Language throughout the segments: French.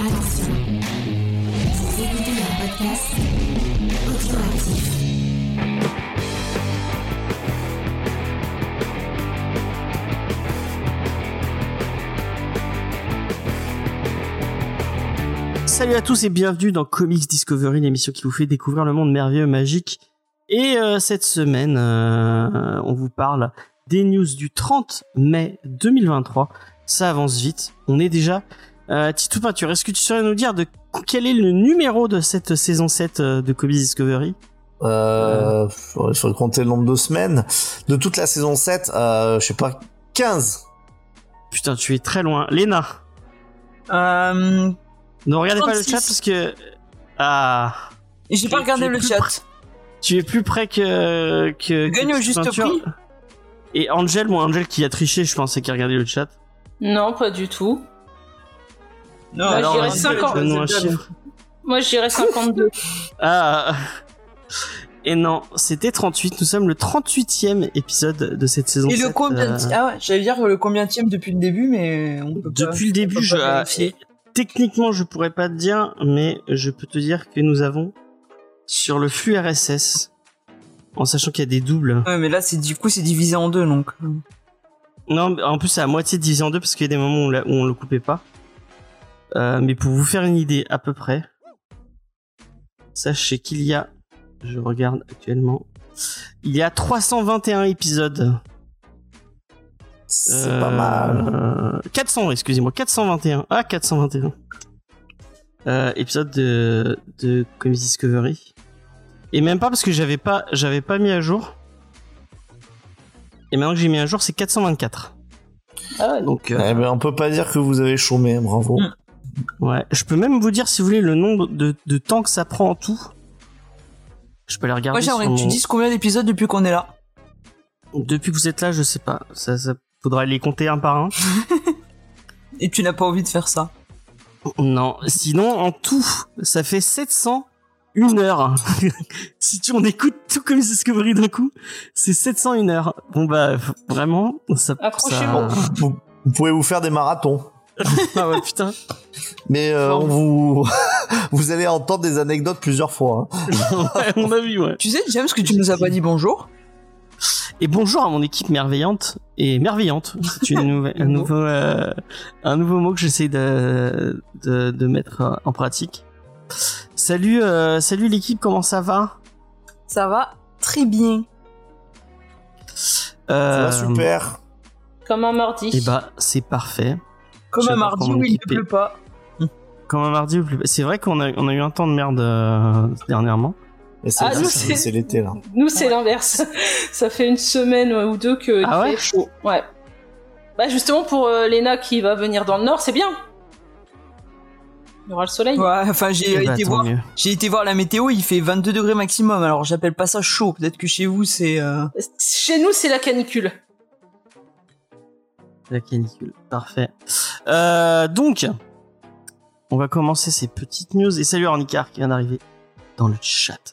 Attention, vous écoutez un podcast audioactif. Salut à tous et bienvenue dans Comics Discovery, l'émission qui vous fait découvrir le monde merveilleux, magique. Et euh, cette semaine, euh, on vous parle des news du 30 mai 2023. Ça avance vite. On est déjà... Euh, Titou Peinture, est-ce que tu saurais nous dire de quel est le numéro de cette saison 7 euh, de Comics Discovery? Euh, il faut compter le nombre de semaines. De toute la saison 7, euh, je sais pas, 15. Putain, tu es très loin. Léna, Euh, ne regardez pas le 36. chat parce que... Ah... j'ai pas regardé le chat. Tu es plus près que... que Gagne que au juste Peinture. prix. Et Angel, moi Angel qui a triché, je pensais qu'il regardait le chat. Non, pas du tout. Non, Bah, alors, je dirais vas-y, 50. donne-nous un chiffre. Moi, je dirais 52. Ah. Et non, c'était 38. Nous sommes le 38e épisode de cette saison. Et le 7, combien euh, Ah ouais, j'allais dire le combien depuis le début, mais on peut pas. Depuis le début, je, pas ah, vérifier. techniquement, je pourrais pas te dire, mais je peux te dire que nous avons sur le flux RSS, en sachant qu'il y a des doubles. Ouais, mais là, c'est du coup, c'est divisé en deux, donc. Non, en plus, c'est à moitié divisé en deux parce qu'il y a des moments où on, où on le coupait pas. Euh, mais pour vous faire une idée à peu près, sachez qu'il y a, je regarde actuellement, il y a 321 épisodes. C'est Euh, pas mal. 400, excusez-moi, 421. Ah, 421. Euh, épisode de, de Comics Discovery. Et même pas parce que j'avais pas, j'avais pas mis à jour. Et maintenant que j'ai mis à jour, c'est 424. Ah ouais. Donc, euh, Eh ben, on peut pas dire que vous avez chômé, bravo. Ouais, je peux même vous dire si vous voulez le nombre de, de temps que ça prend en tout. Je peux aller regarder. Moi, j'aimerais que tu dises combien d'épisodes depuis qu'on est là. Depuis que vous êtes là, je sais pas. Ça, ça faudra les compter un par un. Et tu n'as pas envie de faire ça. non, sinon en tout, ça fait 701 heures. si tu on écoute tout comme Discovery d'un coup, c'est 701 heures. Bon bah vraiment, ça. Accrochez-vous. ça- Vous, vous pouvez vous faire des marathons. ah ouais putain. Mais euh, on vous, vous allez entendre des anecdotes plusieurs fois. hein. ouais, on a vu ouais. Tu sais, James, que tu nous as pas dit bonjour? Et bonjour à mon équipe merveillante et merveillante. C'est une nouvelle- un nouveau, euh, un nouveau mot que j'essaie de, de, de mettre euh, en pratique. Salut, euh, salut l'équipe, comment ça va? Ça va très bien. Ça va super. Comme un mardi. Et bah c'est parfait. Comme un mardi où il ne pleut pas. Comme un mardi ou plus. C'est vrai qu'on a, on a eu un temps de merde euh, dernièrement. C'est Ah, nous, c'est- l'été là. Nous, c'est l'inverse. Ça fait une semaine ou deux que Ah il ouais fait chaud. Ouais. Bah, justement, pour euh, Léna qui va venir dans le nord, c'est bien. Il y aura le soleil. Ouais, enfin, j'ai Eh bah, été tant voir. mieux. J'ai été voir la météo, il fait 22 degrés maximum. Alors, j'appelle pas ça chaud. Peut-être que chez vous, c'est. euh, Chez nous, c'est la canicule. La canicule, parfait. Euh, donc, on va commencer ces petites news. Et salut Ornicar qui vient d'arriver dans le chat.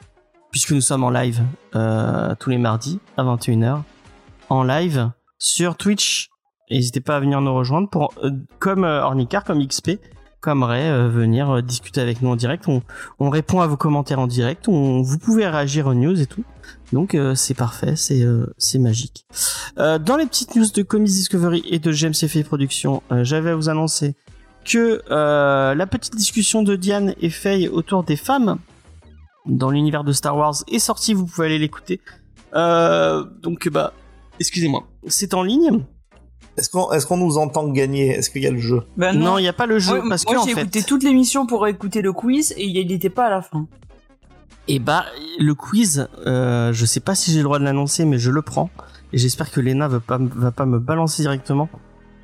Puisque nous sommes en live euh, tous les mardis à 21h. En live sur Twitch. N'hésitez pas à venir nous rejoindre pour, euh, comme Ornicar, comme XP, comme Ray, venir discuter avec nous en direct. On, on répond à vos commentaires en direct. Vous pouvez réagir aux news et tout. Donc euh, c'est parfait, c'est euh, c'est magique. Euh, dans les petites news de Comics Discovery et de GMCF Productions, euh, j'avais à vous annoncer que euh, la petite discussion de Diane et Faye autour des femmes dans l'univers de Star Wars est sortie, vous pouvez aller l'écouter. Euh, donc bah, excusez-moi, c'est en ligne. Est-ce qu'on est qu'on nous entend gagner? Est-ce qu'il y a le jeu? Ben Non, il n'y a pas le jeu Moi, parce moi, que en j'ai fait, écouté toute l'émission pour écouter le quiz et il n'était pas à la fin. Et bah le quiz, euh, je sais pas si j'ai le droit de l'annoncer, mais je le prends et j'espère que Lena va pas va pas me balancer directement,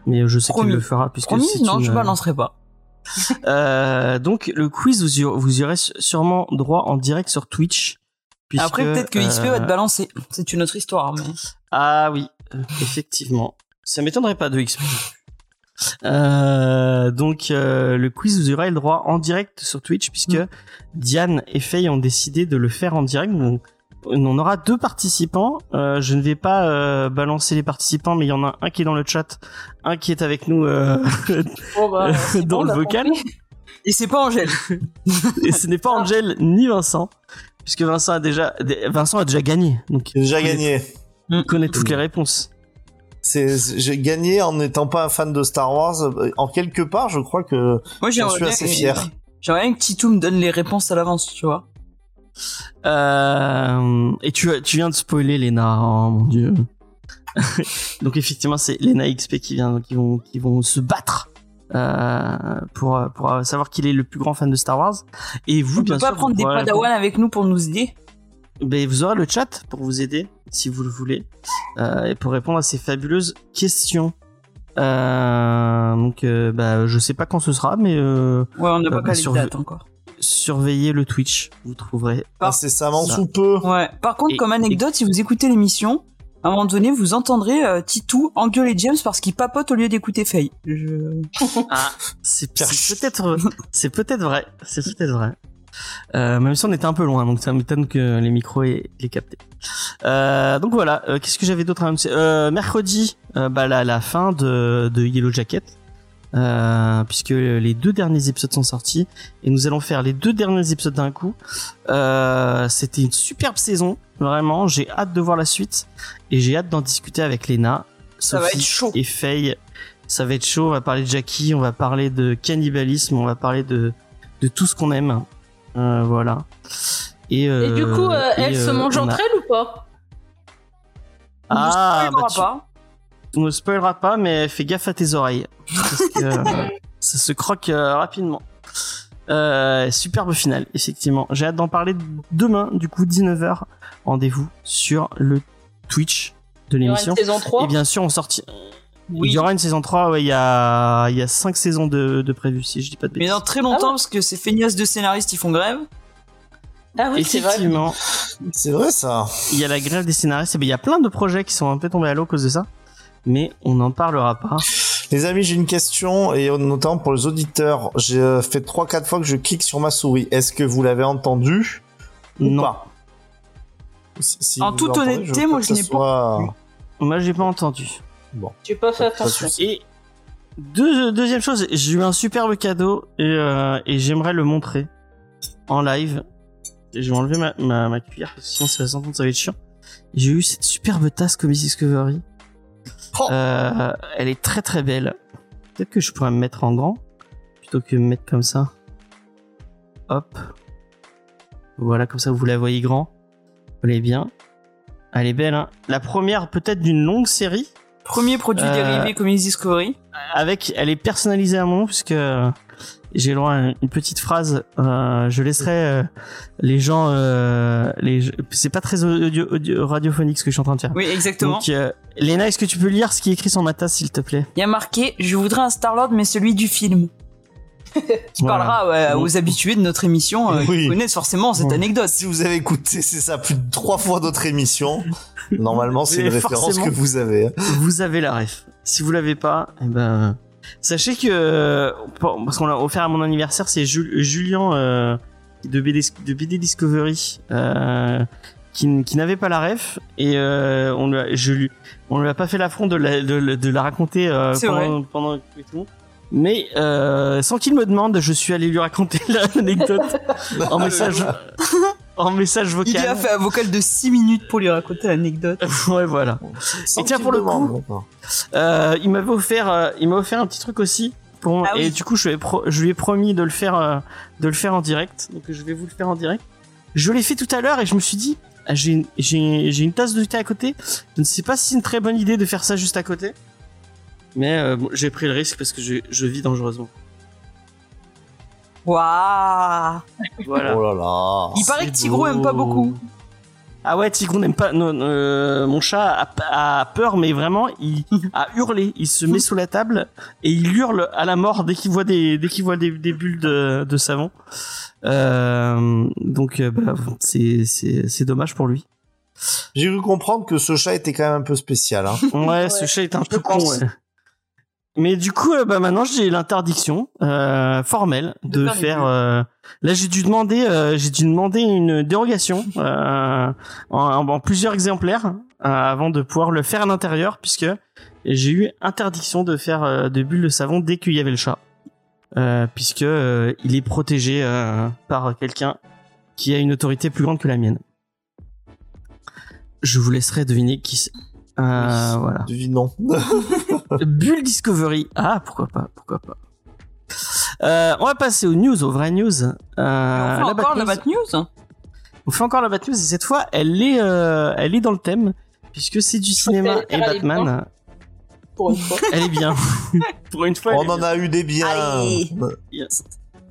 mais je sais qu'elle le fera puisque Promis, non, une, je balancerai pas. Euh, donc le quiz, vous y, vous y aurez sûrement droit en direct sur Twitch. puisque, Après, peut-être que XP va euh, te balancer. C'est une autre histoire. Mais... Ah oui, euh, effectivement. Ça m'étonnerait pas de XP. Euh, donc euh, le quiz, vous aurez le droit en direct sur Twitch puisque Mm. Diane et Faye ont décidé de le faire en direct. Donc, on aura deux participants. Euh, je ne vais pas euh, balancer les participants, mais il y en a un qui est dans le chat, un qui est avec nous euh, bah, dans bon, le vocal. compris. Et c'est pas Angèle. Et ce n'est pas Angel ni Vincent, puisque Vincent a déjà, Vincent a déjà gagné. Donc, J'ai déjà gagné. il connaît toutes les réponses. C'est, j'ai gagné en n'étant pas un fan de Star Wars. En quelque part, je crois que Moi, J'en suis assez fier. J'aimerais bien que Titou me donne les réponses à l'avance, tu vois. Euh, et tu, tu viens de spoiler Lena, oh mon dieu. Donc effectivement, c'est Lena XP qui vient, qui vont, qui vont se battre euh, pour pour savoir qui est le plus grand fan de Star Wars. Et vous, On bien peut pas sûr, prendre vous des padawans avec nous pour nous aider Ben, vous aurez le chat pour vous aider, si vous le voulez, euh, et pour répondre à ces fabuleuses questions. Euh, donc, euh, bah, je sais pas quand ce sera, mais euh, Ouais, on n'a Euh, pas qu'à les sur- dates encore. surveillez le Twitch, vous trouverez. incessamment Ça. sous peu. Ouais. Par contre, Et- comme anecdote, si vous écoutez l'émission, à un moment donné, vous entendrez euh, Titou engueuler James parce qu'il papote au lieu d'écouter Faye. Je... Ah, c'est peut-être, c'est peut-être vrai, c'est peut-être vrai. Euh, même si on était un peu loin, donc ça m'étonne que les micros aient les captés. Euh, donc voilà, euh, qu'est-ce que j'avais d'autre à annoncer? Euh, Mercredi, euh, bah, la, la fin de, de Yellow Jacket, euh, puisque les deux derniers épisodes sont sortis, et nous allons faire les deux derniers épisodes d'un coup. Euh, C'était une superbe saison, vraiment, j'ai hâte de voir la suite, et j'ai hâte d'en discuter avec Lena, Ça va Sophie être chaud. et Faye. Ça va être chaud, on va parler de Jackie, on va parler de cannibalisme, on va parler de, de tout ce qu'on aime. Euh, voilà. Et, Et euh, du coup, euh, elle se euh, mange entre a- elles ou pas? Ah, on ne bah, spoilera tu- pas. on ne spoilera pas, mais fais gaffe à tes oreilles. Parce que euh, ça se croque euh, rapidement. Euh, superbe finale, effectivement. J'ai hâte d'en parler demain, du coup, 19h. Rendez-vous sur le Twitch de l'émission. une saison 3 Et bien sûr, on sortit. Oui. Il y aura une saison 3, ouais, il y a, il y a 5 saisons de, de prévues, si je dis pas de Mais bêtises. dans très longtemps, Ah ouais parce que ces feignasses de scénaristes, ils font grève. Ah oui, c'est vrai. Effectivement, C'est vrai ça. il y a la grève des scénaristes, et ben, il y a plein de projets qui sont un peu tombés à l'eau à cause de ça. Mais on n'en parlera pas. Les amis, j'ai une question et notamment pour les auditeurs. J'ai euh, fait trois quatre fois que je clique sur ma souris. Est-ce que vous l'avez entendu ou Non. pas Si- si En toute honnêteté, moi, je n'ai pas soit-. Moi, j'ai pas entendu. Pas fait Pas de attention. Et deux- deuxième chose, j'ai eu un superbe cadeau et, euh, et j'aimerais le montrer en live. Et je vais enlever ma, ma, ma cuillère parce que sinon ça va s'entendre, ça va être chiant. J'ai eu cette superbe tasse Comics Discovery. Oh. Euh, elle est très très belle. Peut-être que je pourrais me mettre en grand plutôt que me mettre comme ça. Hop. Voilà, comme ça vous la voyez grand. Vous voyez bien. Elle est belle, hein. La première peut-être d'une longue série Premier produit Euh, dérivé Comics Discovery. avec, elle est personnalisée à mon nom puisque euh, j'ai à une petite phrase. Euh, je laisserai euh, les gens, euh, les, c'est pas très audio, audio- radiophonique ce que je suis en train de faire. Oui, exactement. Donc, euh, Léna, est-ce que tu peux lire ce qui est écrit sur ma tasse, s'il te plaît? Il y a marqué Je voudrais un Star-Lord, mais celui du film. Qui Voilà. parlera ouais, Bon. aux habitués de notre émission euh, Oui. qui connaissent forcément cette Bon. anecdote. Si vous avez écouté, c'est ça, plus de trois fois d'autres émissions. Normalement, c'est une référence que vous avez. hein. Vous avez la ref. Si vous l'avez pas, eh ben, sachez que euh, parce qu'on l'a offert à mon anniversaire, c'est Jul- Julien euh, de BD, de BD Discovery euh, qui, n'avait pas la ref et euh, on lui a, je lui, on lui a pas fait l'affront de la, de, la- de la raconter euh, pendant, pendant et tout. Mais euh, sans qu'il me demande, je suis allé lui raconter l'anecdote en message en message Il lui a vocal. fait un vocal de 6 minutes pour lui raconter l'anecdote. ouais voilà. Et tiens, pour le coup-. Euh, il m'avait offert, euh, il m'a offert un petit truc aussi. Pour, Ah oui. Et du coup, je lui, ai pro- je lui ai promis de le faire, euh, de le faire en direct. Donc, je vais vous le faire en direct. Je l'ai fait tout à l'heure et je me suis dit, ah, j'ai une, j'ai, j'ai une tasse de thé à côté. Je ne sais pas si c'est une très bonne idée de faire ça juste à côté. Mais euh, bon, j'ai pris le risque parce que je, je vis dangereusement. Waouh Voilà. Oh là là. Il paraît que Tigrou aime pas beau. beaucoup. Ah ouais, Tigrou n'aime pas. non, euh, mon chat a, a peur, mais vraiment, il a hurlé. Il se met sous la table et il hurle à la mort dès qu'il voit des dès qu'il voit des, des bulles de, de savon. Euh, donc, euh, bah, c'est c'est c'est dommage pour lui. J'ai cru comprendre que ce chat était quand même un peu spécial. Hein. Ouais, ce chat est un je peu con. ouais. Mais du coup, euh, bah maintenant j'ai l'interdiction euh, formelle de, De faire euh, là, j'ai dû demander, euh, j'ai dû demander une dérogation euh, en, en plusieurs exemplaires euh, avant de pouvoir le faire à l'intérieur, puisque j'ai eu interdiction de faire euh, de bulles de savon dès qu'il y avait le chat. euh, puisque euh, il est protégé euh, par quelqu'un qui a une autorité plus grande que la mienne. Je vous laisserai deviner qui c'est. Euh, voilà. Devinons. Bull Discovery. Ah, pourquoi pas, pourquoi pas. Euh, on va passer aux news, aux vraies news. Euh, on fait la encore Bat la News- Bat News On fait encore la Bat News et cette fois, elle est, euh, elle est dans le thème puisque c'est du cinéma et Batman. Pour une fois. Elle est bien. Pour une fois. On en bien. a eu des biens. Yes.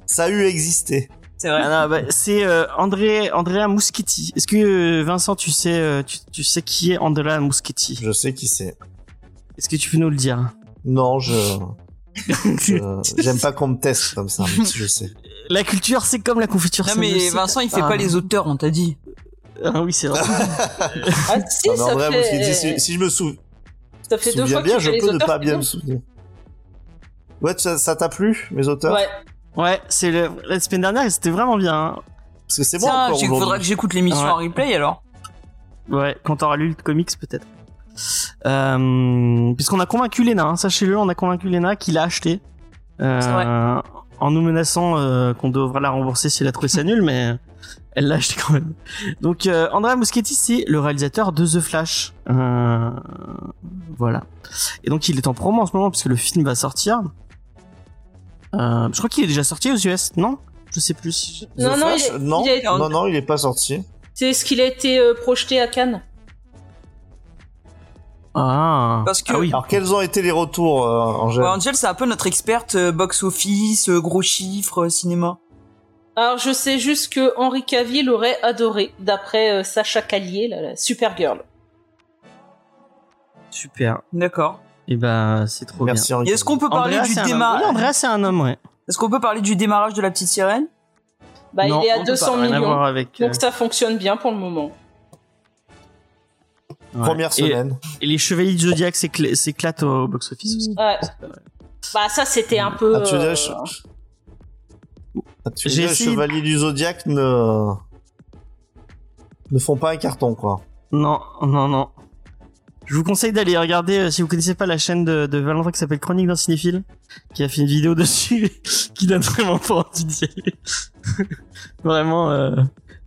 Ça a eu existé. C'est vrai. Ah bah, c'est euh, André, Andrea Muschietti. Est-ce que euh, Vincent, tu sais, euh, tu, tu sais qui est Andrea Muschietti Je sais qui c'est. Est-ce que tu peux nous le dire Non, je. J'aime pas qu'on me teste comme ça, je sais. La culture, c'est comme la confiture. Non mais Vincent il fait Ah. pas les auteurs, on t'a dit. Ah oui, c'est vrai. Ah, si, Ah, mais ça en vrai, fait, dit, si, si je me sou- ça fait deux souviens fois bien, que je peux ne pas bien me souvenir. Ouais, ça ça t'a plu, mes auteurs? Ouais. ouais, c'est le... la semaine dernière, c'était vraiment bien. hein. Parce que c'est bon Tiens, encore il faudra que j'écoute l'émission Ouais. en replay alors. Ouais, quand t'auras lu le comics, peut-être. Euh, puisqu'on a convaincu Lena, hein, sachez-le, on a convaincu Lena qu'il a acheté. Euh, C'est vrai. en nous menaçant euh, qu'on devrait la rembourser si elle a trouvé ça nul, mais elle l'a acheté quand même. Donc, euh, Andrea Muschietti, c'est le réalisateur de The Flash. Euh, voilà. Et donc, il est en promo en ce moment, puisque le film va sortir. Euh, je crois qu'il est déjà sorti aux US, non? Je sais plus. si- The Non, non, Flash il est- non, il est- non, non, il est pas sorti. C'est ce qu'il a été euh, projeté à Cannes. Ah. Parce que- Ah oui. Alors, quels ont été les retours, euh, Angèle Ouais, Angel c'est un peu notre experte euh, box-office, euh, gros chiffres, euh, cinéma. Alors, je sais juste que Henri Cavill aurait adoré, d'après euh, Sacha Callier, la, la Supergirl. Super. D'accord. Et ben, c'est trop bien. Merci, Henri. Et est-ce qu'on peut parler Andrea, du c'est un homme. Oui, démarrage Andrea, c'est un homme, ouais. Est-ce qu'on peut parler du démarrage de la petite sirène? Bah, Non, il est on à peut 200 pas, rien à millions. voir avec, euh, Donc, ça fonctionne bien pour le moment. Ouais. Première semaine. Et, les Chevaliers du Zodiac s'écla- s'éclatent au box-office aussi. Ouais. Bah, ça, c'était un peu. Ah, tu veux dire, euh, je- Ah, tu veux J'ai dire, les essayé- chevaliers du Zodiac ne ne font pas un carton, quoi. Non, non, non. Je vous conseille d'aller regarder, euh, si vous connaissez pas la chaîne de, de Valentin qui s'appelle Chronique d'un cinéphile, qui a fait une vidéo dessus, qui donne vraiment pas envie d'y aller. vraiment, euh,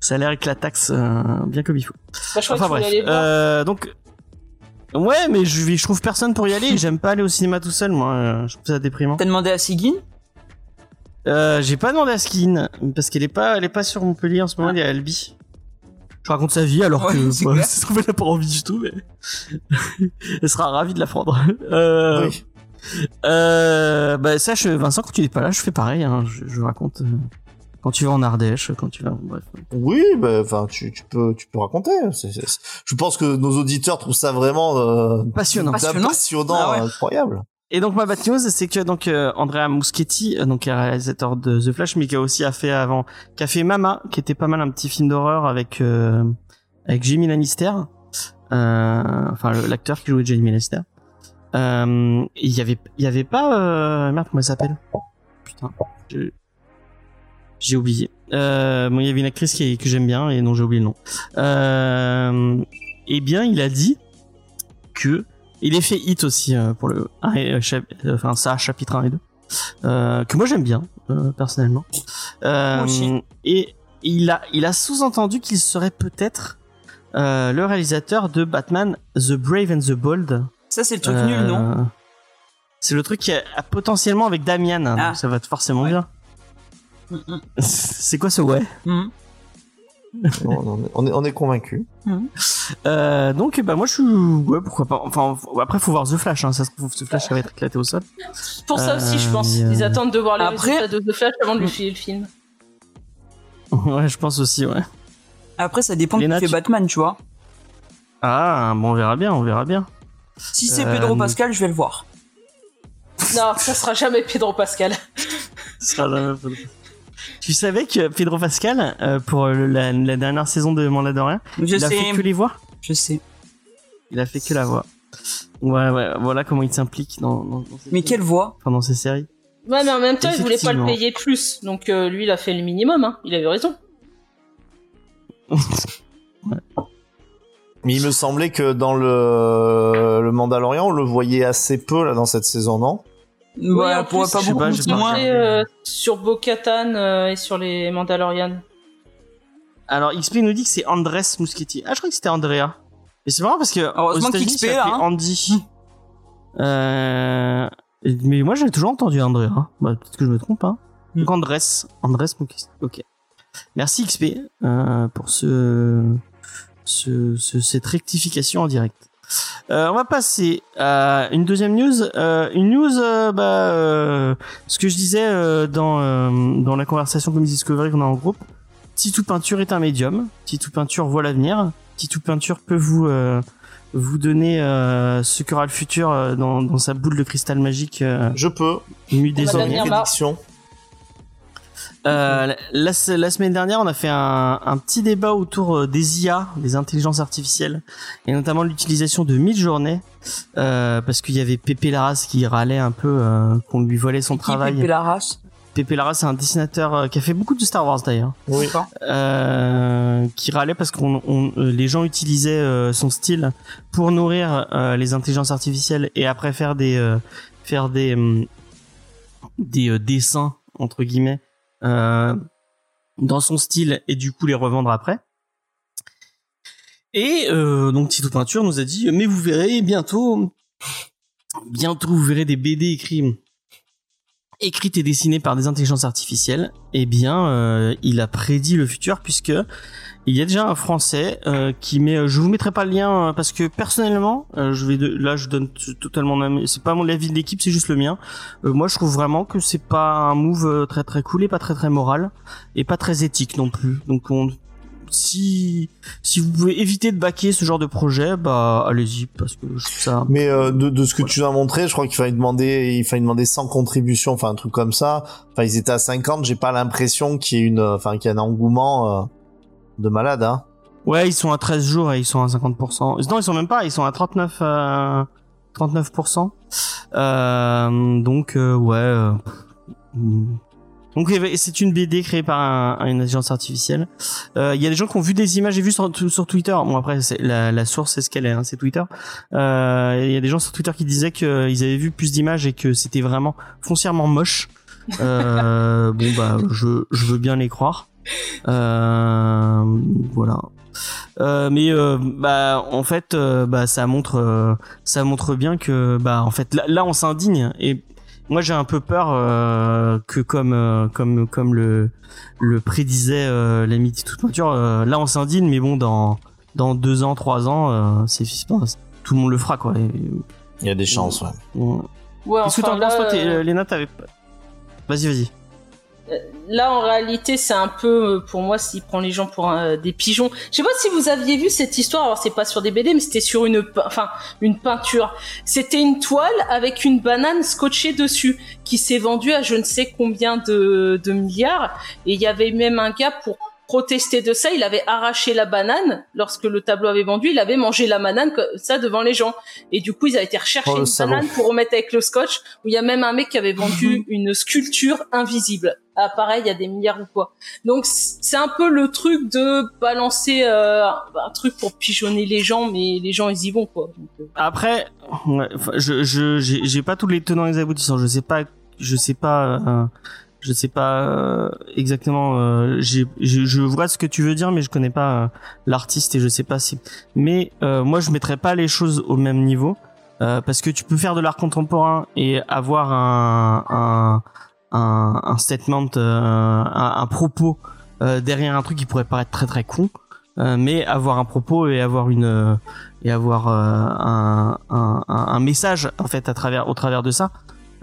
ça a l'air éclataxe, euh, bien comme il faut. bah, je crois Enfin que bref. aller. Euh, donc, ouais, mais je, je trouve personne pour y aller. J'aime pas aller au cinéma tout seul, moi. euh, Je trouve ça déprimant. T'as demandé à Sigyn Euh, j'ai pas demandé à Skin parce qu'elle est pas, elle est pas sur Montpellier en ce moment. Elle est à Albi. Je raconte sa vie alors Ouais, que c'est bah, se trouve elle a pas envie du tout, mais elle sera ravie de l'apprendre. Euh, Oui. euh, bah sache Vincent quand tu n'es pas là, je fais pareil. Hein, je, je raconte euh, quand tu vas en Ardèche, quand tu vas, bref. Oui, bah, enfin, tu, tu peux, tu peux raconter. C'est- c'est- c'est- Je pense que nos auditeurs trouvent ça vraiment euh, Passionnant. Passionnant. passionnant, Ah ouais. incroyable. Et donc ma bad news, c'est que donc euh, Andrea Muschietti, euh, donc qui est réalisateur de The Flash, mais qui a aussi a fait avant, qui a fait Mama, qui était pas mal un petit film d'horreur avec euh, avec Jimmy Lannister, euh, enfin le- l'acteur qui jouait Jimmy Lannister. Euh, Il y avait il y avait pas euh, merde comment elle s'appelle? Putain, je- j'ai oublié. Euh, bon il y avait une actrice qui que j'aime bien et dont j'ai oublié le nom. Euh, eh bien il a dit que il est fait hit aussi euh, pour le euh, euh, enfin ça chapitre 1 et 2 euh, que moi j'aime bien euh, personnellement euh, Moi aussi. et il a il a sous-entendu qu'il serait peut-être euh, le réalisateur de Batman The Brave and the Bold Ça, c'est le truc nul, non c'est le truc qui a, a potentiellement avec Damian hein, Ah. donc ça va être forcément Ouais. bien c'est quoi ce ouais mm. on, on est, on est, on est convaincus. euh, donc bah moi je suis ouais pourquoi pas enfin après faut voir The Flash hein, ça se trouve The Flash ça va être éclaté au sol Pour ça aussi, je euh, pense. euh, Ils attendent de voir les Après- résultats de The Flash avant de lui filer le film. ouais je pense aussi ouais Après, ça dépend qui Léna, fait tu- Batman, tu vois. ah bon on verra bien on verra bien Si c'est Euh, Pedro Pascal, je vais le voir. Non, ça sera jamais Pedro Pascal. Ce sera jamais Pedro. Tu savais que Pedro Pascal, euh, pour le- la, la dernière saison de Mandalorian, Je il a fait que les voix? Je sais. Il a fait que la voix. Ouais, ouais, voilà comment il s'implique dans, dans, dans ses Mais quelle voix? Enfin, dans ses séries. Ouais, mais en même temps, il voulait pas le payer plus. Donc, euh, lui, il a fait le minimum. Hein. Il a eu raison. Mais il me semblait que dans le, le Mandalorian, on le voyait assez peu là dans cette saison, non? Ouais, en pour plus, pas je sais beaucoup pas, j'ai pas moins. Euh, sur Bo-Katan euh, et sur les Mandalorian. Alors XP nous dit que c'est Andrés Muschietti. Ah, je crois que c'était Andrea. Et c'est marrant parce que aux Heureusement États-Unis, qu'XP, là, hein. Andy. Euh, mais moi, j'avais toujours entendu Andrea. Bah, peut-être que je me trompe. Hein. Hmm. Donc Andrés, Andrés Muschietti. Ok. Merci XP euh, pour ce, ce, ce- cette rectification en direct. Euh, on va passer à une deuxième news. Euh, une news, euh, bah, euh, ce que je disais euh, dans, euh, dans la conversation Comics Discovery qu'on a en groupe. Titou Peinture est un médium. Titou Peinture voit l'avenir. Titou Peinture peut vous euh, vous donner euh, ce qu'aura le futur euh, dans, dans sa boule de cristal magique euh, Je peux. mue des Euh, la, la- semaine dernière, on a fait un, un petit débat autour euh, des IA, des intelligences artificielles, et notamment l'utilisation de mid-journée, euh, parce qu'il y avait Pépé Larras qui râlait un peu euh, qu'on lui volait son Qui travail. pépait la race. Pépé Larras, c'est un dessinateur euh, qui a fait beaucoup de Star Wars d'ailleurs, Oui. euh, qui râlait parce qu'on on- euh, les gens utilisaient euh, son style pour nourrir euh, les intelligences artificielles et après faire des euh, faire des hum, des euh, dessins entre guillemets euh, dans son style et du coup les revendre après. Et euh, donc Tito Peinture nous a dit mais vous verrez bientôt bientôt vous verrez des BD écrits écrites et dessinées par des intelligences artificielles. Eh bien euh, il a prédit le futur puisque il y a déjà un français euh, qui met je vous mettrai pas le lien euh, parce que personnellement euh, je vais de, là je donne totalement c'est pas mon avis de l'équipe c'est juste le mien euh, moi, je trouve vraiment que c'est pas un move euh, très très cool et pas très très moral et pas très éthique non plus. Donc, on, si si vous pouvez éviter de baquer ce genre de projet, bah allez-y parce que je trouve ça. Mais euh, de, de ce que tu nous as montré, je crois qu'il fallait demander, il fallait demander 100 contributions, enfin un truc comme ça. Enfin, ils étaient à 50. J'ai pas l'impression qu'il y ait une, enfin qu'il y ait un engouement euh, de malade. Hein. Ouais, ils sont à 13 jours et ils sont à 50%. Non, ils sont même pas, ils sont à 39 euh, 39%. Euh, donc euh, ouais. euh, mm. Donc c'est une BD créée par un, une intelligence artificielle. Euh, Il y a des gens qui ont vu des images, j'ai vu sur, sur Twitter. Bon après, la, la source c'est ce qu'elle est, hein, c'est Twitter. Euh, Il y a des gens sur Twitter qui disaient qu'ils avaient vu plus d'images et que c'était vraiment foncièrement moche. Euh, bon bah, je, je veux bien les croire. Euh, voilà. Euh, mais euh, bah en fait euh, bah ça montre euh, ça montre bien que bah en fait là, là on s'indigne et moi j'ai un peu peur euh, que comme euh, comme comme le le prédisait euh, l'ami de toute peinture euh, là on s'indigne mais bon dans dans deux ans trois ans euh, c'est tout le monde le fera quoi et, Il y a des chances. Ouais. Ouais, que enfin, t'en penses toi euh, Léna t'avais pas- vas-y vas-y là, en réalité, c'est un peu, euh, pour moi, s'il prend les gens pour un- des pigeons. Je sais pas si vous aviez vu cette histoire. Alors, c'est pas sur des BD, mais c'était sur une, enfin, une peinture. C'était une toile avec une banane scotchée dessus, qui s'est vendue à je ne sais combien de, de milliards. Et il y avait même un gars pour protester de ça. Il avait arraché la banane lorsque le tableau avait vendu. Il avait mangé la banane comme ça devant les gens. Et du coup, ils avaient été rechercher Oh, une banane pour remettre avec le scotch. Où il y a même un mec qui avait vendu une sculpture invisible. Ah, pareil, il y a des milliards ou quoi. Donc c'est un peu le truc de balancer euh, un truc pour pigeonner les gens, mais les gens ils y vont quoi. Euh, Après, je je j'ai pas tous les tenants et les aboutissants. Je sais pas, je sais pas, euh, je sais pas euh, exactement. euh, je, vois ce que tu veux dire, mais je connais pas l'artiste et je sais pas si. Mais moi, je mettrais pas les choses au même niveau parce que tu peux faire de l'art contemporain et avoir un un un, un statement, euh, un, un propos euh, derrière un truc qui pourrait paraître très très con. Euh, mais avoir un propos et avoir une et avoir un, un, un message en fait à travers au travers de ça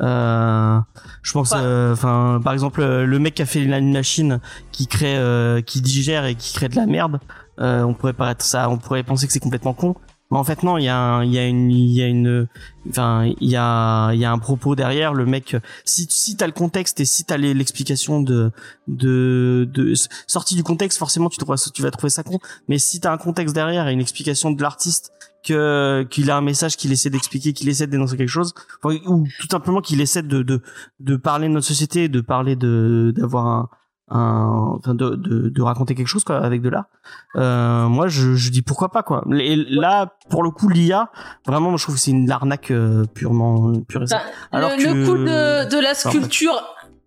euh, je pense enfin par exemple le mec qui a fait une machine qui crée qui digère et qui crée de la merde on pourrait paraître ça on pourrait penser que c'est complètement con en fait non il y a un- il y a une il y a une enfin il y a il y a un propos derrière. Le mec si si t'as le contexte et si t'as l'explication de de de sortie du contexte forcément tu trouves tu vas trouver ça con. Mais si t'as un contexte derrière et une explication de l'artiste que qu'il a un message qu'il essaie d'expliquer qu'il essaie de dénoncer quelque chose ou tout simplement qu'il essaie de de de parler de notre société de parler de d'avoir un un, enfin de, de, de raconter quelque chose quoi avec de l'art. Euh, moi, je, je dis pourquoi pas quoi. Et là, pour le coup, l'IA, vraiment, moi, je trouve que c'est une arnaque euh, purement pure Alors le, que- le coup de, de la sculpture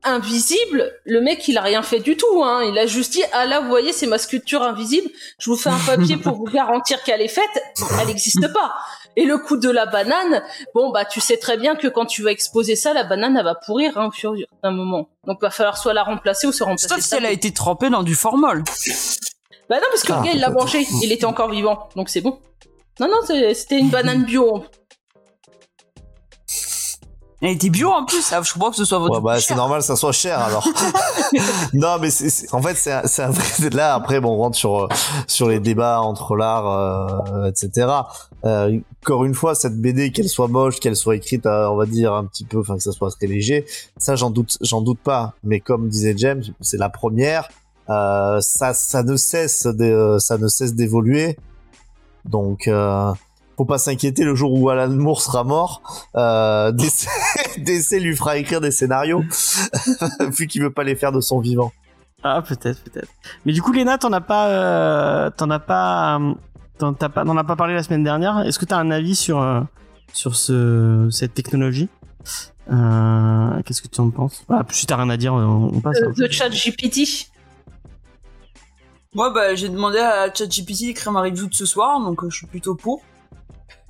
invisible, le mec il a rien fait du tout. Hein. Il a juste dit ah là vous voyez c'est ma sculpture invisible. Je vous fais un papier pour vous garantir qu'elle est faite. Elle n'existe pas. Et le coup de la banane, bon bah tu sais très bien que quand tu vas exposer ça, la banane elle va pourrir hein, au fur et à mesure d'un moment. Donc va falloir soit la remplacer ou se remplacer. Sauf si elle a été trempée dans du formol. Bah non parce que Ah, le gars il l'a mangé, il était encore vivant, donc c'est bon. Non non c'était une banane bio. Elle était bio en plus, ah, je comprends que ce soit votre Ouais, bah, c'est normal, que ça soit cher alors. non, mais c'est, en fait, c'est, un- c'est un vrai. Là, après, bon, on rentre sur euh, sur les débats entre l'art, euh, etc. Euh, encore une fois, cette BD, qu'elle soit moche, qu'elle soit écrite, à, on va dire un petit peu, enfin que ça soit très léger, ça, j'en doute, j'en doute pas. Mais comme disait James, c'est la première. Euh, ça, ça ne cesse, de, ça ne cesse d'évoluer. Donc. Euh, faut pas s'inquiéter le jour où Alan Moore sera mort. Euh, DC, lui fera écrire des scénarios vu qu'il veut pas les faire de son vivant. Ah peut-être, peut-être. Mais du coup, Léna, t'en as pas, euh, t'en as pas, euh, t'en t'as pas, as pas parlé la semaine dernière. Est-ce que t'as un avis sur euh, sur ce cette technologie? Euh, Qu'est-ce que tu en penses? Ah, Si t'as rien à dire, on, on passe. Euh, hein. The chat GPT. Moi, bah, j'ai demandé à ChatGPT d'écrire ma review de ce soir, donc euh, je suis plutôt pour.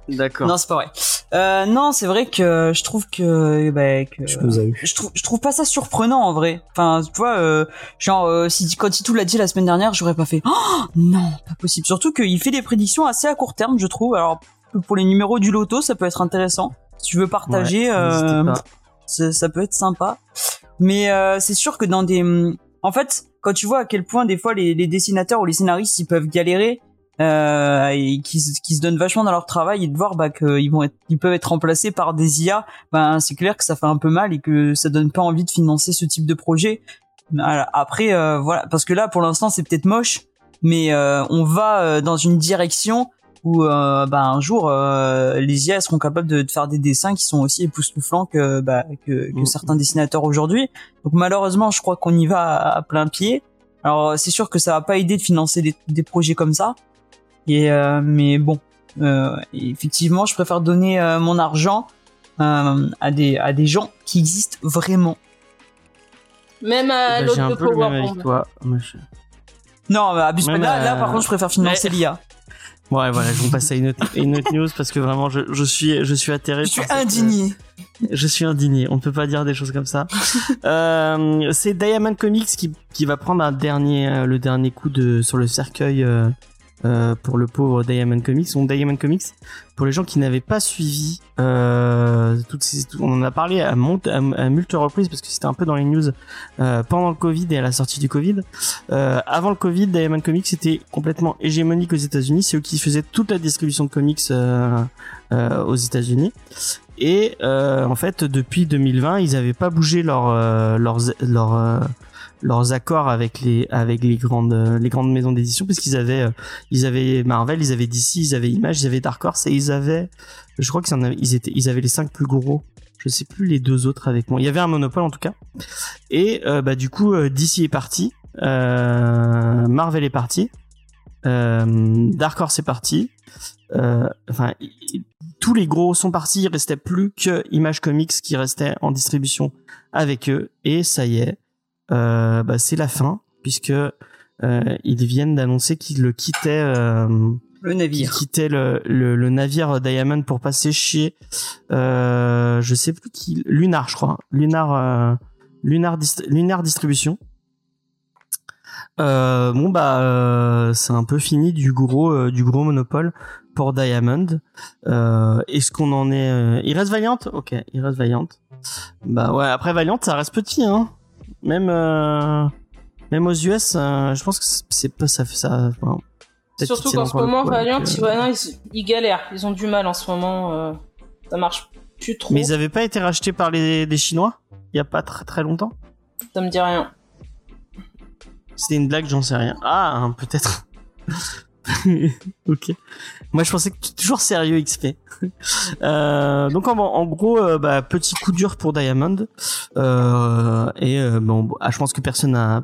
D'accord. Non, c'est pas vrai. Euh, non, c'est vrai que je trouve que, bah, que Je eu. je trouve, je trouve pas ça surprenant en vrai. Enfin, tu vois, euh, genre euh, si quand Titou l'a dit la semaine dernière, j'aurais pas fait. Oh non, pas possible. Surtout qu'il fait des prédictions assez à court terme, je trouve. Alors pour les numéros du loto, ça peut être intéressant. Si tu veux partager, Ouais, euh, ça, ça peut être sympa. Mais euh, c'est sûr que dans des, en fait, quand tu vois à quel point des fois les, les dessinateurs ou les scénaristes ils peuvent galérer euh, et qui, se- qui se donnent vachement dans leur travail et de voir bah, qu'ils vont être, ils peuvent être remplacés par des IA, ben c'est clair que ça fait un peu mal et que ça donne pas envie de financer ce type de projet. Après, euh, voilà, parce que là pour l'instant c'est peut-être moche, mais euh, on va euh, dans une direction où euh, bah, un jour euh, les IA seront capables de, de faire des dessins qui sont aussi époustouflants que, bah, que, que Mm. certains dessinateurs aujourd'hui. Donc malheureusement, je crois qu'on y va à, à plein pied. Alors c'est sûr que ça va pas aider de financer des, des projets comme ça. Et euh, mais bon, euh, effectivement, je préfère donner euh, mon argent euh, à des à des gens qui existent vraiment. Même à Eh ben, J'ai un l'autre de peu le même avis Powerbomb. que toi. Je- Non, mais abuse pas. Même, Là, là, par contre, je préfère financer l'IA. Ouais, voilà, je vais passer à une autre, une autre news parce que vraiment, je, je suis, je suis atterré. Je suis cette, indigné. Je suis indigné. On ne peut pas dire des choses comme ça. euh, c'est Diamond Comics qui, qui va prendre un dernier, le dernier coup de sur le cercueil euh, euh, pour le pauvre Diamond Comics. Donc Diamond Comics, pour les gens qui n'avaient pas suivi, euh, on en a parlé à, mont- à, à reprises parce que c'était un peu dans les news euh, pendant le Covid et à la sortie du Covid. Avant le Covid, Diamond Comics était complètement hégémonique aux États-Unis. C'est eux qui faisaient toute la distribution de comics aux États-Unis. Et en fait, depuis 2020, ils n'avaient pas bougé leur, leurs leurs leurs accords avec les avec les grandes euh, les grandes maisons d'édition parce qu'ils avaient euh, ils avaient Marvel, ils avaient DC, ils avaient Image, ils avaient Dark Horse et ils avaient je crois qu'ils en avaient ils étaient ils avaient les cinq plus gros. Je sais plus les deux autres avec moi. Il y avait un monopole en tout cas. Et euh, bah du coup DC est parti, euh, Marvel est parti, euh, Dark Horse est parti. Enfin, tous les gros sont partis. Il restait plus que Image Comics qui restait en distribution avec eux. Et ça y est, bah, c'est la fin puisque euh, ils viennent d'annoncer qu'ils le quittaient. Euh, Le navire. quittait le, le, le navire Diamond pour passer chez euh, je sais plus qui Lunar je crois. Lunar euh, Lunar, Dist- Lunar Distribution. Euh, bon bah euh, c'est un peu fini du gros euh, du gros monopole pour Diamond. Euh, est-ce qu'on en est euh, il reste Valiant ok il reste Valiant bah ouais après Valiant ça reste petit hein même euh, même aux US euh, je pense que c'est- pas ça enfin, Surtout qu'en ce moment, Valiant, euh, ils, ouais, non, ils, ils galèrent. Ils ont du mal en ce moment. ça marche plus trop. Mais ils avaient pas été rachetés par les Chinois il y a pas très très longtemps. Ça me dit rien. C'était une blague, j'en sais rien. Ah, hein, peut-être. ok. Moi, je pensais que tu es toujours sérieux, XP. Euh, donc, en, en gros, euh, bah, petit coup dur pour Diamond. Euh, et euh, bon, ah, je pense que personne n'a.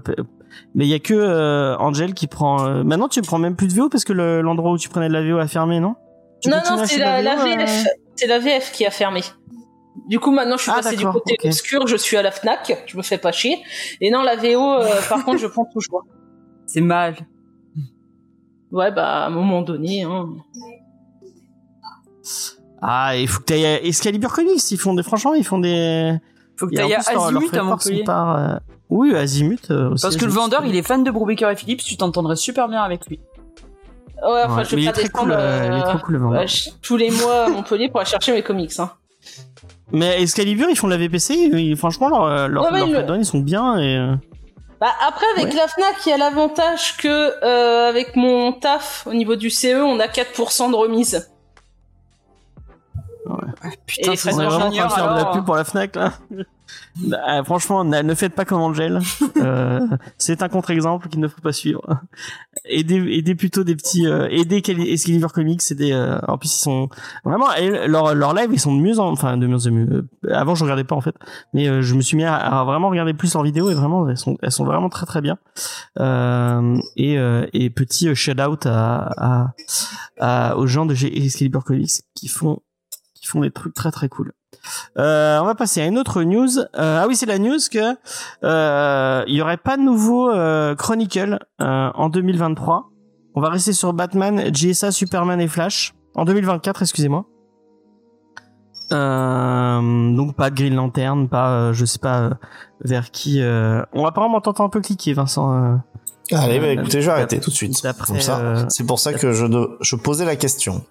Mais il y a que euh, Angel qui prend. euh, Maintenant, tu prends même plus de VO parce que le- l'endroit où tu prenais de la VO a fermé, non? Tu non, non, c'est la, euh, VF. C'est la VF qui a fermé. Du coup, maintenant, je suis Ah, passé du côté obscur, je suis à la Fnac, je me fais pas chier. Et non, la VO, euh, par contre, je prends toujours. C'est mal. Ouais, bah, à un moment donné, hein. Ah, il faut que t'ailles à Excalibur Comics. Ils font des, franchement, ils font des. Faut que t'ailles à leur- leurs Azimut à Montpellier. par, euh, Oui, Azimut euh, aussi. Parce que le vendeur, il est fan de Brubaker et Philips, tu t'entendrais super bien avec lui. Ouais, enfin, Ouais, je vais il pas est très descendre cool, euh, il est euh, trop cool le vendeur. euh, tous les mois à Montpellier pour aller chercher mes comics. Hein. Mais Excalibur, ils font de la VPC. ils- franchement, leur, euh, leur, Ouais, leurs le- ils sont bien. Et, euh, Bah, après, avec Ouais. la Fnac, il y a l'avantage que, euh, avec mon taf, au niveau du CE, on a 4% de remise. Putain, Et c'est Fred on est vraiment en train de faire de la pub pour la Fnac là. Ah, franchement, ne faites pas comme Angel. Euh, c'est un contre-exemple qu'il ne faut pas suivre. Aidez, aidez plutôt des petits, euh, aidez Cali- Excalibur Comics. C'est des, euh, en plus ils sont vraiment leur leur live ils sont de mieux en, enfin de mieux en mieux. Euh, Avant je regardais pas en fait, mais euh, je me suis mis à, à vraiment regarder plus leurs vidéos et vraiment elles sont elles sont vraiment très très bien. Euh, et euh, et petit shout out à, à, à- aux gens de Excalibur Comics qui font qui font des trucs très très cool. Euh, on va passer à une autre news. Euh, ah oui, c'est la news que euh, il y aurait pas de nouveau euh, Chronicle en 2023. On va rester sur Batman, JSA, Superman et Flash en 2024, excusez-moi. Donc pas de Green Lantern, pas je sais pas vers qui. On va apparemment t'entends un peu cliquer, Vincent. Allez, bah, écoutez, je vais arrêter tout de suite. C'est pour ça que je, je posais la question.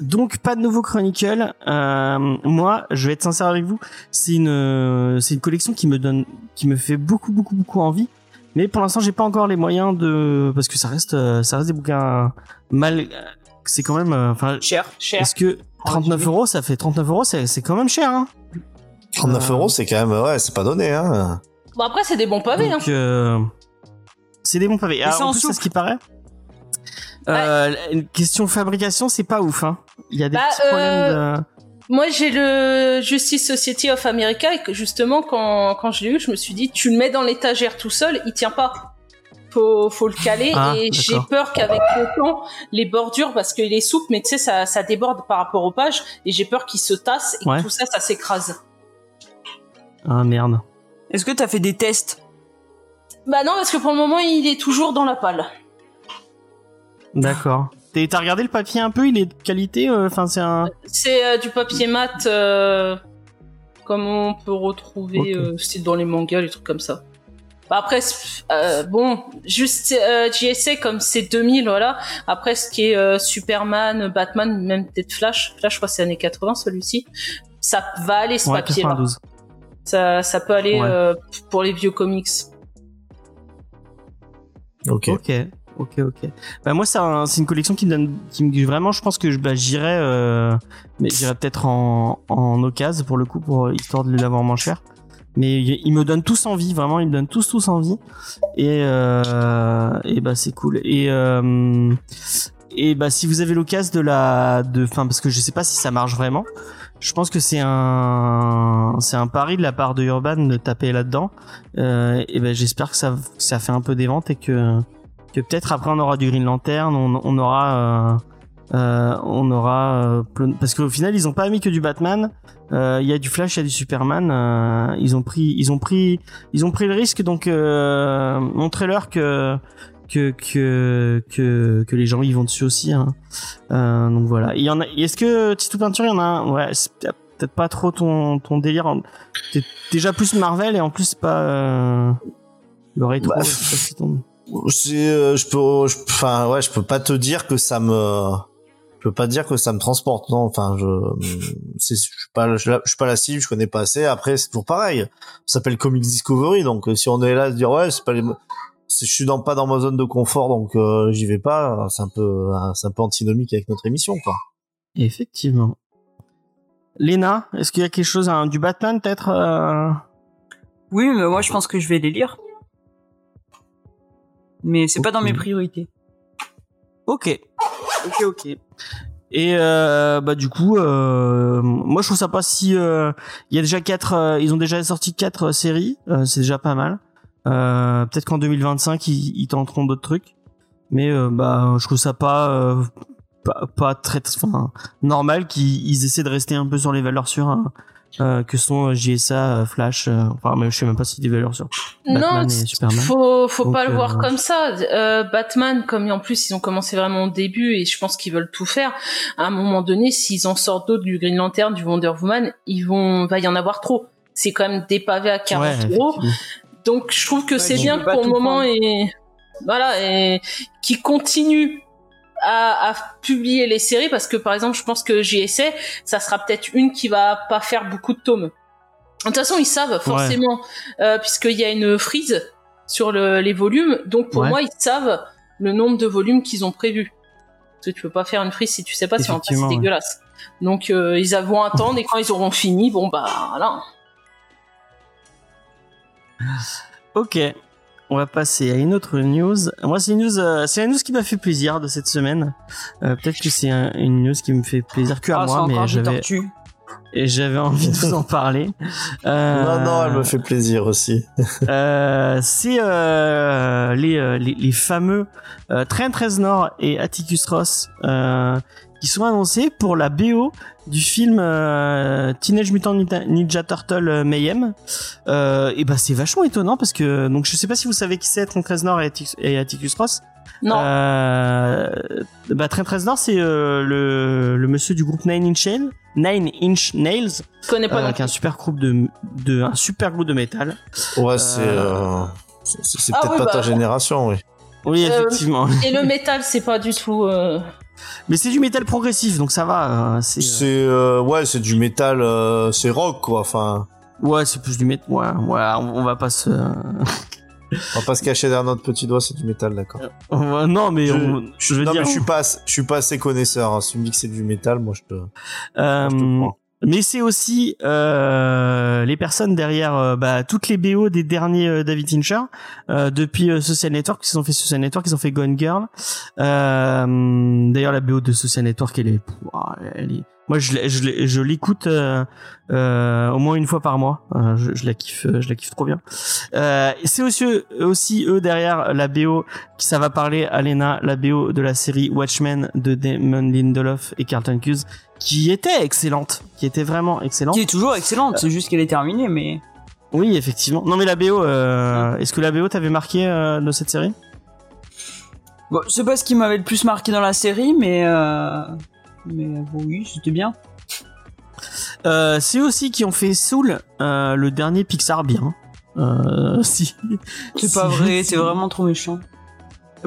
Donc pas de nouveau Chronicle. Euh, moi, je vais être sincère avec vous, c'est une c'est une collection qui me donne qui me fait beaucoup beaucoup beaucoup envie. Mais pour l'instant, j'ai pas encore les moyens de parce que ça reste euh, ça reste des bouquins mal. C'est quand même euh, enfin. Cher. Cher. Est-ce que 39 euros, ça fait 39 euros, c'est c'est quand même cher, hein 39 Euh, euros, c'est quand même, ouais, c'est pas donné, hein. Bon, après, c'est des bons pavés. Hein. Donc euh, c'est des bons pavés. C'est en en plus, à ce qui paraît. Euh, une question fabrication, c'est pas ouf, hein. Il y a des Bah, petits problèmes de. Moi, j'ai le Justice Society of America et que justement, quand, quand je l'ai eu, je me suis dit, tu le mets dans l'étagère tout seul, il tient pas. Faut, faut le caler Ah, et j'ai peur qu'avec le temps, les bordures, parce qu'il est souple, mais tu sais, ça, ça déborde par rapport aux pages et j'ai peur qu'il se tasse et Ouais. que tout ça, ça s'écrase. Ah merde. Est-ce que t'as fait des tests? Bah non, parce que pour le moment, il est toujours dans la palle. D'accord. T'es- T'as regardé le papier un peu Il est de qualité euh, Enfin, c'est un. C'est euh, du papier mat, euh, comme on peut retrouver Ok. euh, style dans les mangas, les trucs comme ça. Bah après, c'est- euh, bon, juste euh, JSA comme c'est 2000, voilà. Après, ce qui est euh, Superman, Batman, même peut-être Flash, Flash, je crois que c'est années 80 celui-ci, ça va aller ce Ouais, papier-là. 92. Ça, ça peut aller Ouais. euh, pour les vieux comics. Ok. Ok. Ok, ok. Bah moi, c'est un- c'est une collection qui me donne, qui me vraiment, je pense que je- bah, j'irai, euh, mais j'irai peut-être en, en occasion pour le coup, pour histoire de l'avoir moins cher. Mais ils me donnent tous envie, vraiment, ils me donnent tous tous envie. Et euh, et bah c'est cool. Et euh, et bah si vous avez l'occasion de la, de, enfin parce que je sais pas si ça marche vraiment. Je pense que c'est un, c'est un pari de la part de Urban de taper là-dedans. Euh, et ben j'espère que ça, que ça fait un peu des ventes et que que peut-être après on aura du Green Lantern, on, on aura, euh, euh, on aura euh, plein- parce qu'au final ils ont pas mis que du Batman. Euh, Il y a du Flash, il y a du Superman. euh, ils ont pris, ils ont pris, ils ont pris le risque donc euh, montrez-leur que que que que que les gens y vont dessus aussi. Hein. Euh, donc voilà. Il y en a. Est-ce que Tito Peinture, il y en a un? Ouais, c'est peut-être pas trop ton ton délire. T'es déjà plus Marvel et en plus pas euh, le rétro. Bah, si ton- C'est, euh, je peux, je- enfin, ouais, je peux pas te dire que ça me, je peux pas te dire que ça me transporte, non. Enfin, je, c'est, je suis pas, je, je suis pas la cible, je connais pas assez. Après, c'est toujours pareil. Ça s'appelle Comics Discovery, donc euh, si on est là à se dire ouais, c'est pas les, je suis dans pas dans ma zone de confort, donc euh, j'y vais pas. C'est un peu, c'est un peu antinomique avec notre émission, quoi. Effectivement. Léna, est-ce qu'il y a quelque chose, hein, du Batman peut-être euh, Oui, mais moi je pense que je vais les lire. Mais c'est pas dans mes priorités. Ok, ok, ok. Et euh, bah du coup, euh, moi je trouve ça pas si. euh, Il y a déjà quatre. euh, ils ont déjà sorti quatre euh, séries. euh, c'est déjà pas mal. Euh, Peut-être qu'en 2025 ils, ils tenteront d'autres trucs. Mais euh, bah je trouve ça pas euh, pas, pas très enfin normal qu'ils ils essaient de rester un peu sur les valeurs sûres hein, euh, que sont euh, JSA, euh, Flash. euh, enfin mais je sais même pas si des valeurs sûres. Batman non, et Superman. faut faut Donc, pas le voir euh, comme ça. Euh, Batman, comme en plus ils ont commencé vraiment au début et je pense qu'ils veulent tout faire. À un moment donné, s'ils en sortent d'autres du Green Lantern, du Wonder Woman, ils vont, va y en avoir trop. C'est quand même des pavés à 40 Ouais, euros. Donc je trouve que Ouais, c'est bien pour le moment prendre. et voilà et qui continue à, à publier les séries parce que par exemple je pense que JSA ça sera peut-être une qui va pas faire beaucoup de tomes. De toute façon ils savent forcément euh, puisqu'il y a une frise sur le- les volumes donc pour Ouais. moi ils savent le nombre de volumes qu'ils ont prévu. Parce que tu peux pas faire une frise si tu sais pas si en c'est Effectivement, ouais. dégueulasse. Donc euh, ils vont attendre et quand ils auront fini bon bah voilà. Ok, on va passer à une autre news. Moi, c'est une news, euh, c'est la news qui m'a fait plaisir de cette semaine. Euh, Peut-être que c'est un- une news qui me fait plaisir que à Ah, moi, mais j'avais et j'avais envie de vous en parler. Euh, Non, non, elle me fait plaisir aussi. euh, c'est euh, les, euh, les les fameux euh, Trent Reznor et Atticus Ross euh, qui sont annoncés pour la BO du film euh, Teenage Mutant Ninja- Ninja Turtle euh, Mayhem. Euh, et bah c'est vachement étonnant parce que donc je sais pas si vous savez qui c'est Trent Reznor et, Atticus- et Atticus Ross. Non. Euh, bah Trent Reznor c'est euh, le, le monsieur du groupe Nine Inch Nails, Nine Inch Nails, Je connais pas euh, qui est un super groupe de, de un super groupe de métal. Ouais, c'est. Euh, euh, C'est c'est Ah peut-être oui, pas bah. ta génération, oui. Oui Euh, effectivement. Et le métal, c'est pas du tout. Mais c'est du métal progressif donc ça va. euh, c'est euh, euh, ouais, c'est du métal, euh, c'est rock quoi. Enfin, ouais c'est plus du métal. Ouais ouais on, on va pas se. on va pas se cacher derrière notre petit doigt, c'est du métal, d'accord. non mais Je, on- je- veux non, dire. mais je suis pas, assez- je suis pas assez connaisseur. hein. Si tu me dis que c'est du métal, moi je te, euh, je te crois. Mais c'est aussi euh, les personnes derrière euh, bah, toutes les BO des derniers euh, David Fincher euh, depuis Social Network, ils ont fait Social Network, ils ont fait Gone Girl. D'ailleurs la BO de Social Network, elle est, elle est... moi je l'écoute au moins une fois par mois. Je, la kiffe, je la kiffe trop bien. C'est aussi aussi eux derrière la BO qui ça va parler à Lena, la BO de la série Watchmen de Damon Lindelof et Carlton Cuse qui était excellente, qui était vraiment excellente. Qui est toujours excellente, c'est juste qu'elle est terminée, mais. Oui, effectivement. Non, mais la BO, euh, est-ce que la BO t'avait marqué euh, de cette série? Bon, c'est pas ce qui m'avait le plus marqué dans la série, mais. Euh... Mais bon, oui, c'était bien. euh, C'est eux aussi qui ont fait Soul, euh, le dernier Pixar bien. Euh, si. C'est pas vrai, c'est vraiment trop méchant.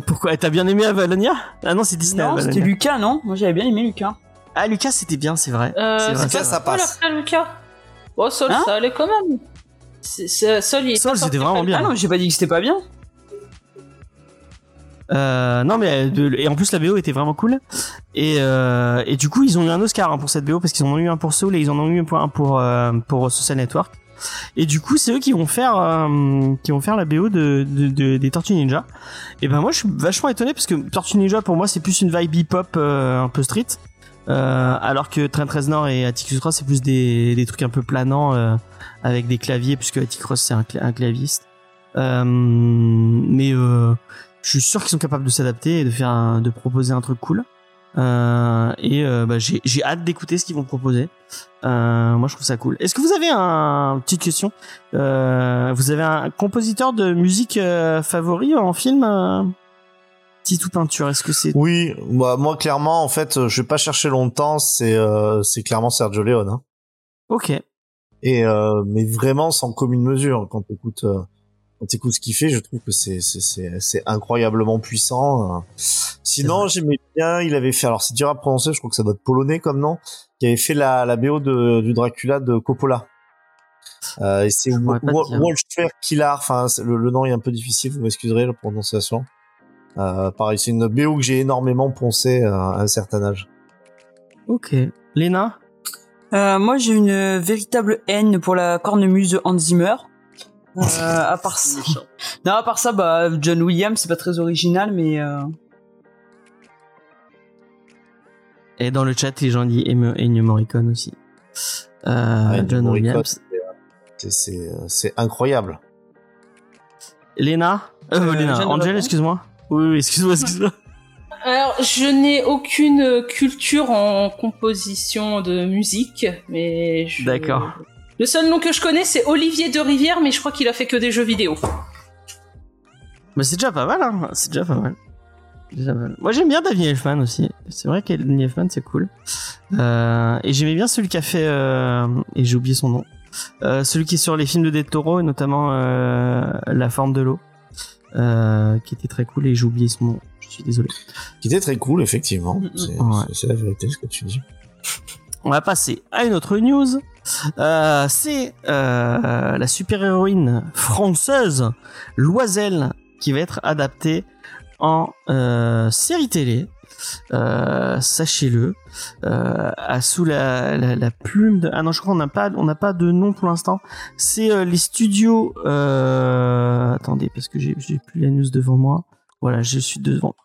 Pourquoi T'as bien aimé Avalonia? Ah non, c'est Disney. Non, c'était Lucas, non? Moi j'avais bien aimé Lucas. Ah, Lucas, c'était bien, c'est vrai. Euh, C'est vrai, c'est Ça, pas ça Sol passe. après Lucas? Oh, Sol, Hein ça allait quand même. Sol, est Sol, pas sorti c'était vraiment bien. Ah non, j'ai pas dit que c'était pas bien. Euh, non mais de- et en plus la BO était vraiment cool et euh, et du coup ils ont eu un Oscar hein, pour cette BO parce qu'ils en ont eu un pour Soul et ils en ont eu un pour pour euh, pour Social Network et du coup c'est eux qui vont faire euh, qui vont faire la BO de, de, de- des Tortues Ninja et ben moi je suis vachement étonné parce que Tortues Ninja pour moi c'est plus une vibe hip hop euh, un peu street euh, alors que Trent Reznor et Atticus Ross c'est plus des, des trucs un peu planants euh, avec des claviers puisque Atticus Ross c'est un, cla- un claviste. Euh, mais euh, je suis sûr qu'ils sont capables de s'adapter et de faire de proposer un truc cool. Euh, et euh, bah, j'ai hâte d'écouter ce qu'ils vont proposer. Moi je trouve ça cool. Est-ce que vous avez un petite question? Vous avez un compositeur de musique favori en film euh, petite ou peinture est-ce que c'est Oui, bah, moi clairement, en fait, je vais pas chercher longtemps. C'est, euh, c'est clairement Sergio Leone. Hein. ok Et euh, mais vraiment sans commune mesure. Quand t'écoutes, euh, quand t'écoutes ce qu'il fait, je trouve que c'est, c'est, c'est, c'est incroyablement puissant. euh. Sinon, j'aimais bien. Il avait fait, alors c'est dur à prononcer. Je crois que ça doit être polonais comme nom. Qui avait fait la, la BO de, du Dracula de Coppola. Euh, et c'est. Wolfgang Killar. Enfin, le, le nom est un peu difficile. Vous m'excuserez la prononciation. Euh, pareil, c'est une BO que j'ai énormément poncé euh, à un certain âge. ok Lena Euh, moi j'ai une véritable haine pour la cornemuse de Hans Zimmer. Euh, à part ça. Non, à part ça, bah, John Williams, c'est pas très original, mais. Euh... Et dans le chat, les gens disent Ennio Morricone aussi. Euh, Ouais, John Morricone, Williams. c'est- C'est c'est incroyable. Léna? Euh, Euh, Léna. Angel, excuse-moi. Oui, oui, excuse-moi, excuse-moi. Alors, je n'ai aucune culture en composition de musique, mais je... D'accord. Le seul nom que je connais, c'est Olivier de Rivière, mais je crois qu'il a fait que des jeux vidéo. Mais c'est déjà pas mal, hein. C'est déjà pas mal. Déjà pas mal. Moi, j'aime bien Danny Elfman aussi. C'est vrai que Danny Elfman, c'est cool. Euh, et j'aimais bien celui qui a fait, euh, et j'ai oublié son nom. Euh, celui qui est sur les films de Del Toro, et notamment La forme de l'eau, euh, qui était très cool, et j'ai oublié son nom. Je suis désolé. Qui était très cool, effectivement. Mm, mm. C'est Ouais. la vérité ce que tu dis. On va passer à une autre news. Euh, c'est euh, la super-héroïne française Loiselle qui va être adaptée en euh, série télé. Euh, Sachez-le, euh, sous la, plume de ah non je crois qu'on n'a pas on n'a pas de nom pour l'instant. C'est euh, les studios. Attendez parce que j'ai plus la news devant moi. Voilà je suis devant.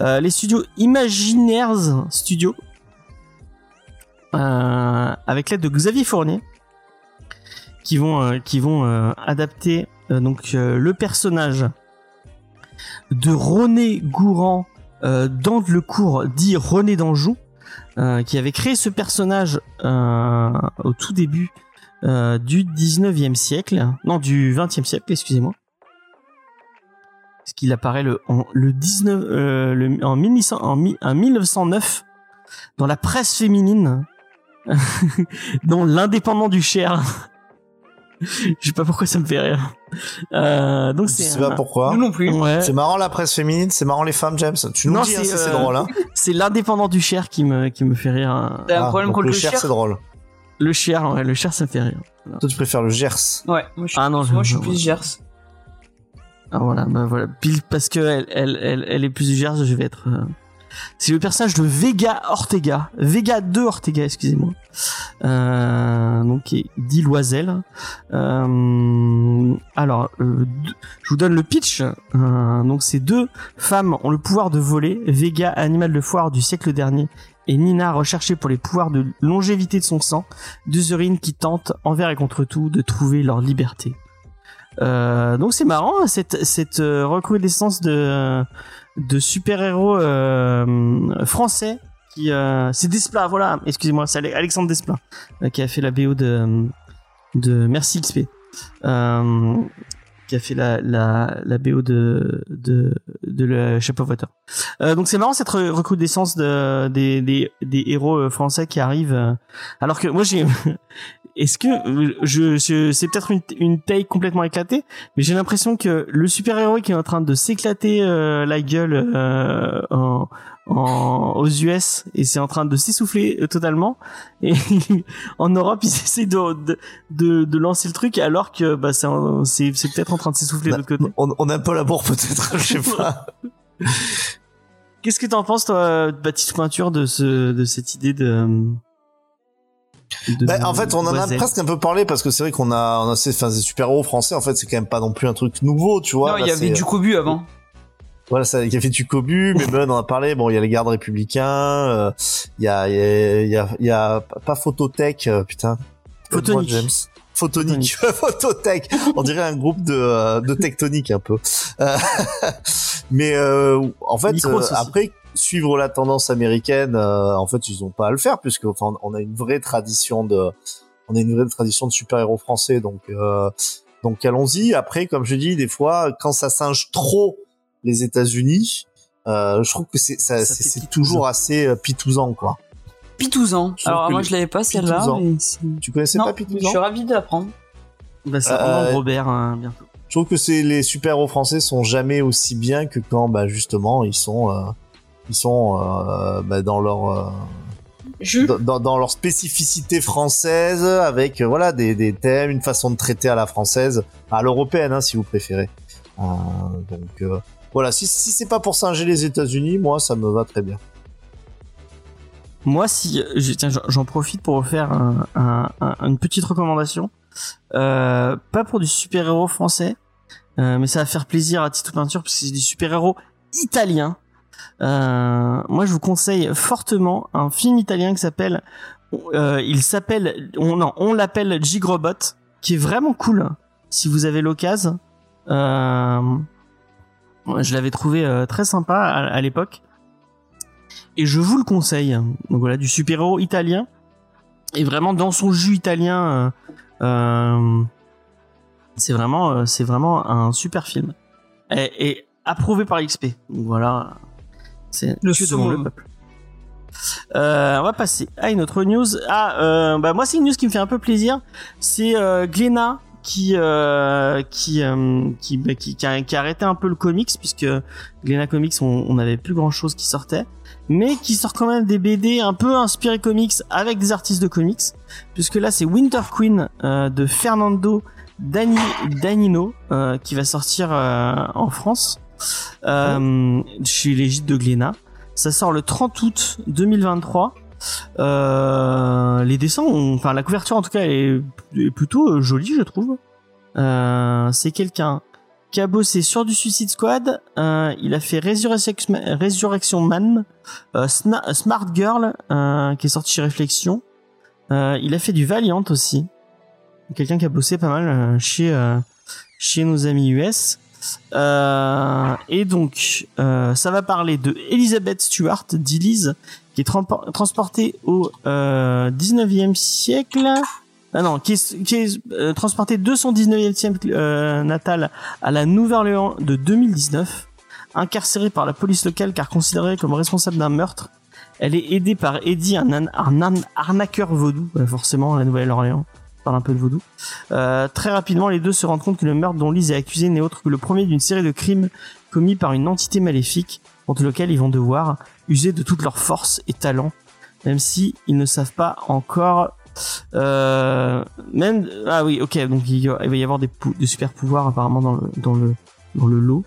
Les studios Imaginaires Studios euh, avec l'aide de Xavier Fournier qui vont qui vont adapter donc le personnage de René Gourand dans le cours dit René d'Anjou euh, qui avait créé ce personnage euh, au tout début euh, du 19e siècle non du 20e siècle excusez-moi parce qu'il apparaît en, le 19 euh, le, en, 1900 en, mi- en 1909 dans la presse féminine dans l'indépendant du Cher. Je sais pas pourquoi ça me fait rire. Euh, donc Je c'est sais pas pourquoi. Nous non plus. Ouais, C'est marrant la presse féminine, c'est marrant les femmes, James. Tu nous Non, dis hein, c'est, c'est euh, drôle. Hein. c'est l'indépendant du Cher qui me qui me fait rire. hein. T'as un Ah, problème contre le le cher, cher c'est drôle. Le Cher, ouais, le Cher ça me fait rire. Toi, tu préfères le Gers. Ouais, moi je suis, Ah non, moi, je suis je- plus Gers. Ah voilà, bah voilà, pile parce que elle elle elle, elle est plus du Gers, je vais être. euh, C'est le personnage de Vega Ortega, Vega 2 Ortega, excusez-moi. Euh, donc dit Loisel. Euh, alors, euh, je vous donne le pitch. Euh, donc ces deux femmes ont le pouvoir de voler. Vega, animal de foire du siècle dernier, et Nina, recherchée pour les pouvoirs de longévité de son sang, deux urines qui tentent envers et contre tout de trouver leur liberté. Euh, donc c'est marrant cette cette euh, recrudescence de de super héros français qui euh, c'est Desplat voilà. Excusez-moi c'est Ale- Alexandre Desplat euh, qui a fait la BO de Merci XP euh, qui a fait la la la BO de de de le Shape of Water. Euh, donc c'est marrant cette re- recrudescence de des des des héros euh, français qui arrivent euh, alors que moi j'ai est-ce que euh, je, je c'est peut-être une, une taille complètement éclatée, mais j'ai l'impression que le super héros qui est en train de s'éclater euh, la gueule euh, en, en- aux US et c'est en train de s'essouffler euh, totalement et en Europe ils essaient de, de, de, de lancer le truc alors que bah c'est c'est c'est peut-être en train de s'essouffler de Bah, l'autre côté. On, on a un peu l'amour peut-être, je sais pas. Qu'est-ce que t'en penses toi Baptiste Pointure de ce de cette idée de, de Bah, en fait, on en a presque un peu parlé parce que c'est vrai qu'on a, on a ces, enfin, ces super-héros français. En fait, c'est quand même pas non plus un truc nouveau, tu vois. non, il y avait du Cobu avant. Voilà, ça, qui a fait du cobu, mais Ben, on en a parlé. Bon, il y a les gardes républicains, euh, il y a, il y a, il y a, il y a pas Phototech, euh, putain. Photonique. James. Photonique, Phototech. On dirait un groupe de, euh, de tectonique un peu. Mais euh, en fait, Micros euh, après suivre la tendance américaine, euh, en fait, ils ont pas à le faire puisque enfin, on a une vraie tradition de, on a une vraie tradition de super-héros français, donc euh, donc allons-y. Après, comme je dis, des fois, quand ça singe trop les États-Unis, euh, je trouve que c'est ça, Ça c'est fait c'est pitousant. toujours assez euh, pitousant, quoi. Pitouzan. Je trouve Alors moi je l'avais pas celle-là. Tu connaissais Non, pas je pitousant suis ravi de l'apprendre. Bah, c'est Euh, Robert hein, bientôt. Je trouve que c'est les super-héros français sont jamais aussi bien que quand bah justement ils sont euh, ils sont euh, bah, dans leur euh, dans- dans, dans leur spécificité française avec euh, voilà des, des thèmes une façon de traiter à la française à l'européenne hein, si vous préférez Euh, donc euh, voilà si c'est pas pour singer les États-Unis moi ça me va très bien Moi, si j'en- profite pour vous faire un- un- un- une petite recommandation, euh, pas pour du super héros français, euh, mais ça va faire plaisir à Tito Peinture parce que c'est des super héros italiens. Euh, moi, je vous conseille fortement un film italien qui s'appelle, il s'appelle, on, non, on l'appelle Gigrobot, qui est vraiment cool. Si vous avez l'occasion, je l'avais trouvé euh, très sympa à, à l'époque, et je vous le conseille. Donc voilà, du super-héros italien, et vraiment dans son jus italien. euh, euh, c'est vraiment, c'est vraiment un super film. Et, et approuvé par XP. Donc voilà, c'est Le demande le peuple. Euh, on va passer à une autre news. Ah, euh, bah moi c'est une news qui me fait un peu plaisir. C'est euh, qui euh, qui, euh, qui, bah, qui qui a, qui a arrêté un peu le comics puisque Glénat Comics on n'avait plus grand chose qui sortait, mais qui sort quand même des BD un peu inspirés comics avec des artistes de comics puisque là c'est Winter Queen euh, de Fernando Dani, Danino euh, qui va sortir euh, en France euh, chez les gîtes de Glénat. Ça sort le 30 août 2023. Euh, les dessins, enfin la couverture en tout cas est, plutôt euh, jolie, je trouve. Euh, c'est quelqu'un qui a bossé sur du Suicide Squad. Il a fait Resurrection, Man, Smart Girl, qui est sorti chez Réflexion. Il a fait du Valiant aussi. Quelqu'un qui a bossé pas mal chez chez nos amis US. Et donc, ça va parler de Elizabeth Stewart, d'Elise, qui est transportée au euh, 19e siècle. Ah non, qui est, qui est euh, transportée de son 19e siècle euh, natal à la Nouvelle-Orléans de 2019. Incarcérée par la police locale car considérée comme responsable d'un meurtre, elle est aidée par Eddie, un, an- arnaqueur vaudou, bah forcément, la Nouvelle-Orléans. Parle un peu de vaudou. Euh, très rapidement, les deux se rendent compte que le meurtre dont Lise est accusée n'est autre que le premier d'une série de crimes commis par une entité maléfique contre lequel ils vont devoir user de toute leur force et talent, même si ils ne savent pas encore. Euh, même ah oui, ok, donc il, va y avoir des, super pouvoirs apparemment dans le dans le dans le lot.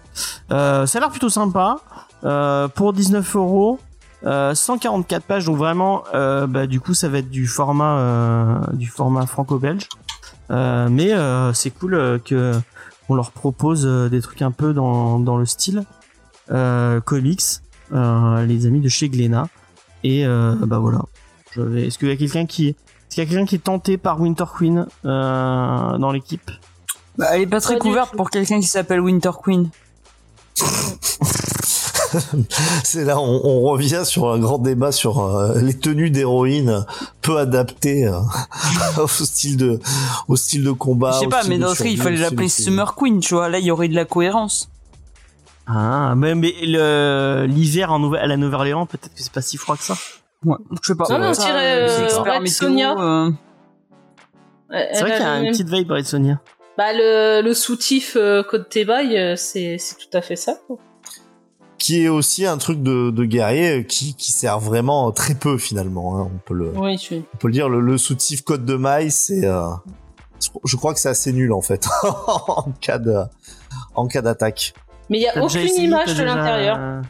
Euh, ça a l'air plutôt sympa. Euh, pour 19 euros. Euh, 144 pages, donc vraiment, euh, bah, du coup, ça va être du format, euh, du format franco-belge. Euh, mais euh, c'est cool euh, que on leur propose euh, des trucs un peu dans, dans le style euh, comics, euh, les amis de chez Glénat. Et euh, bah voilà. Je vais- Est-ce qu'il y a quelqu'un qui, est-ce qu'il y a quelqu'un qui est tenté par Winter Queen euh, dans l'équipe? Bah, elle est pas très Pas couverte pour quelqu'un qui s'appelle Winter Queen. C'est là, on, on revient sur un grand débat sur euh, les tenues d'héroïne peu adaptées euh, au style de, au style de combat. Je sais pas, mais dans ce cas, il fallait l'appeler Summer Queen, tu vois. Là, il y aurait de la cohérence. Ah, mais, mais le- l'hiver en Nouvelle- à la Nouvelle-Orléans, peut-être que c'est pas si froid que ça. Ouais, je sais pas. Non, non, on dirait, euh, Red Sonja. euh, C'est vrai a qu'il y a une même- petite vibe, Red Sonia. Bah, le, le soutif euh, Côte Tebaille, euh, c'est c'est tout à fait ça. quoi. Qui est aussi un truc de, de guerrier qui, qui sert vraiment très peu finalement. hein, on peut le, Oui, je... on peut le dire. Le, le soutif Côte de Maille, c'est, euh, je crois que c'est assez nul en fait en cas de, en cas d'attaque. Mais il y a aucune essayé, image de déjà- l'intérieur.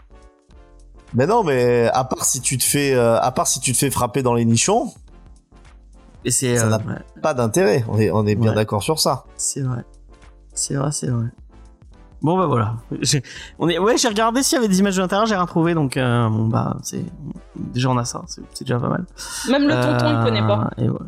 Mais non, mais à part si tu te fais, euh, à part si tu te fais frapper dans les nichons, Et c'est, Ça euh, n'a- ouais, pas d'intérêt. On est, on est bien Ouais. d'accord sur ça. c'est vrai. C'est vrai, c'est vrai. Bon bah voilà. J'ai- On est, ouais, j'ai regardé s'il y avait des images de l'intérieur, j'ai rien trouvé, donc euh, bon bah c'est déjà on a ça, c'est déjà pas mal. Même le tonton, il connaît pas. Euh, et ouais.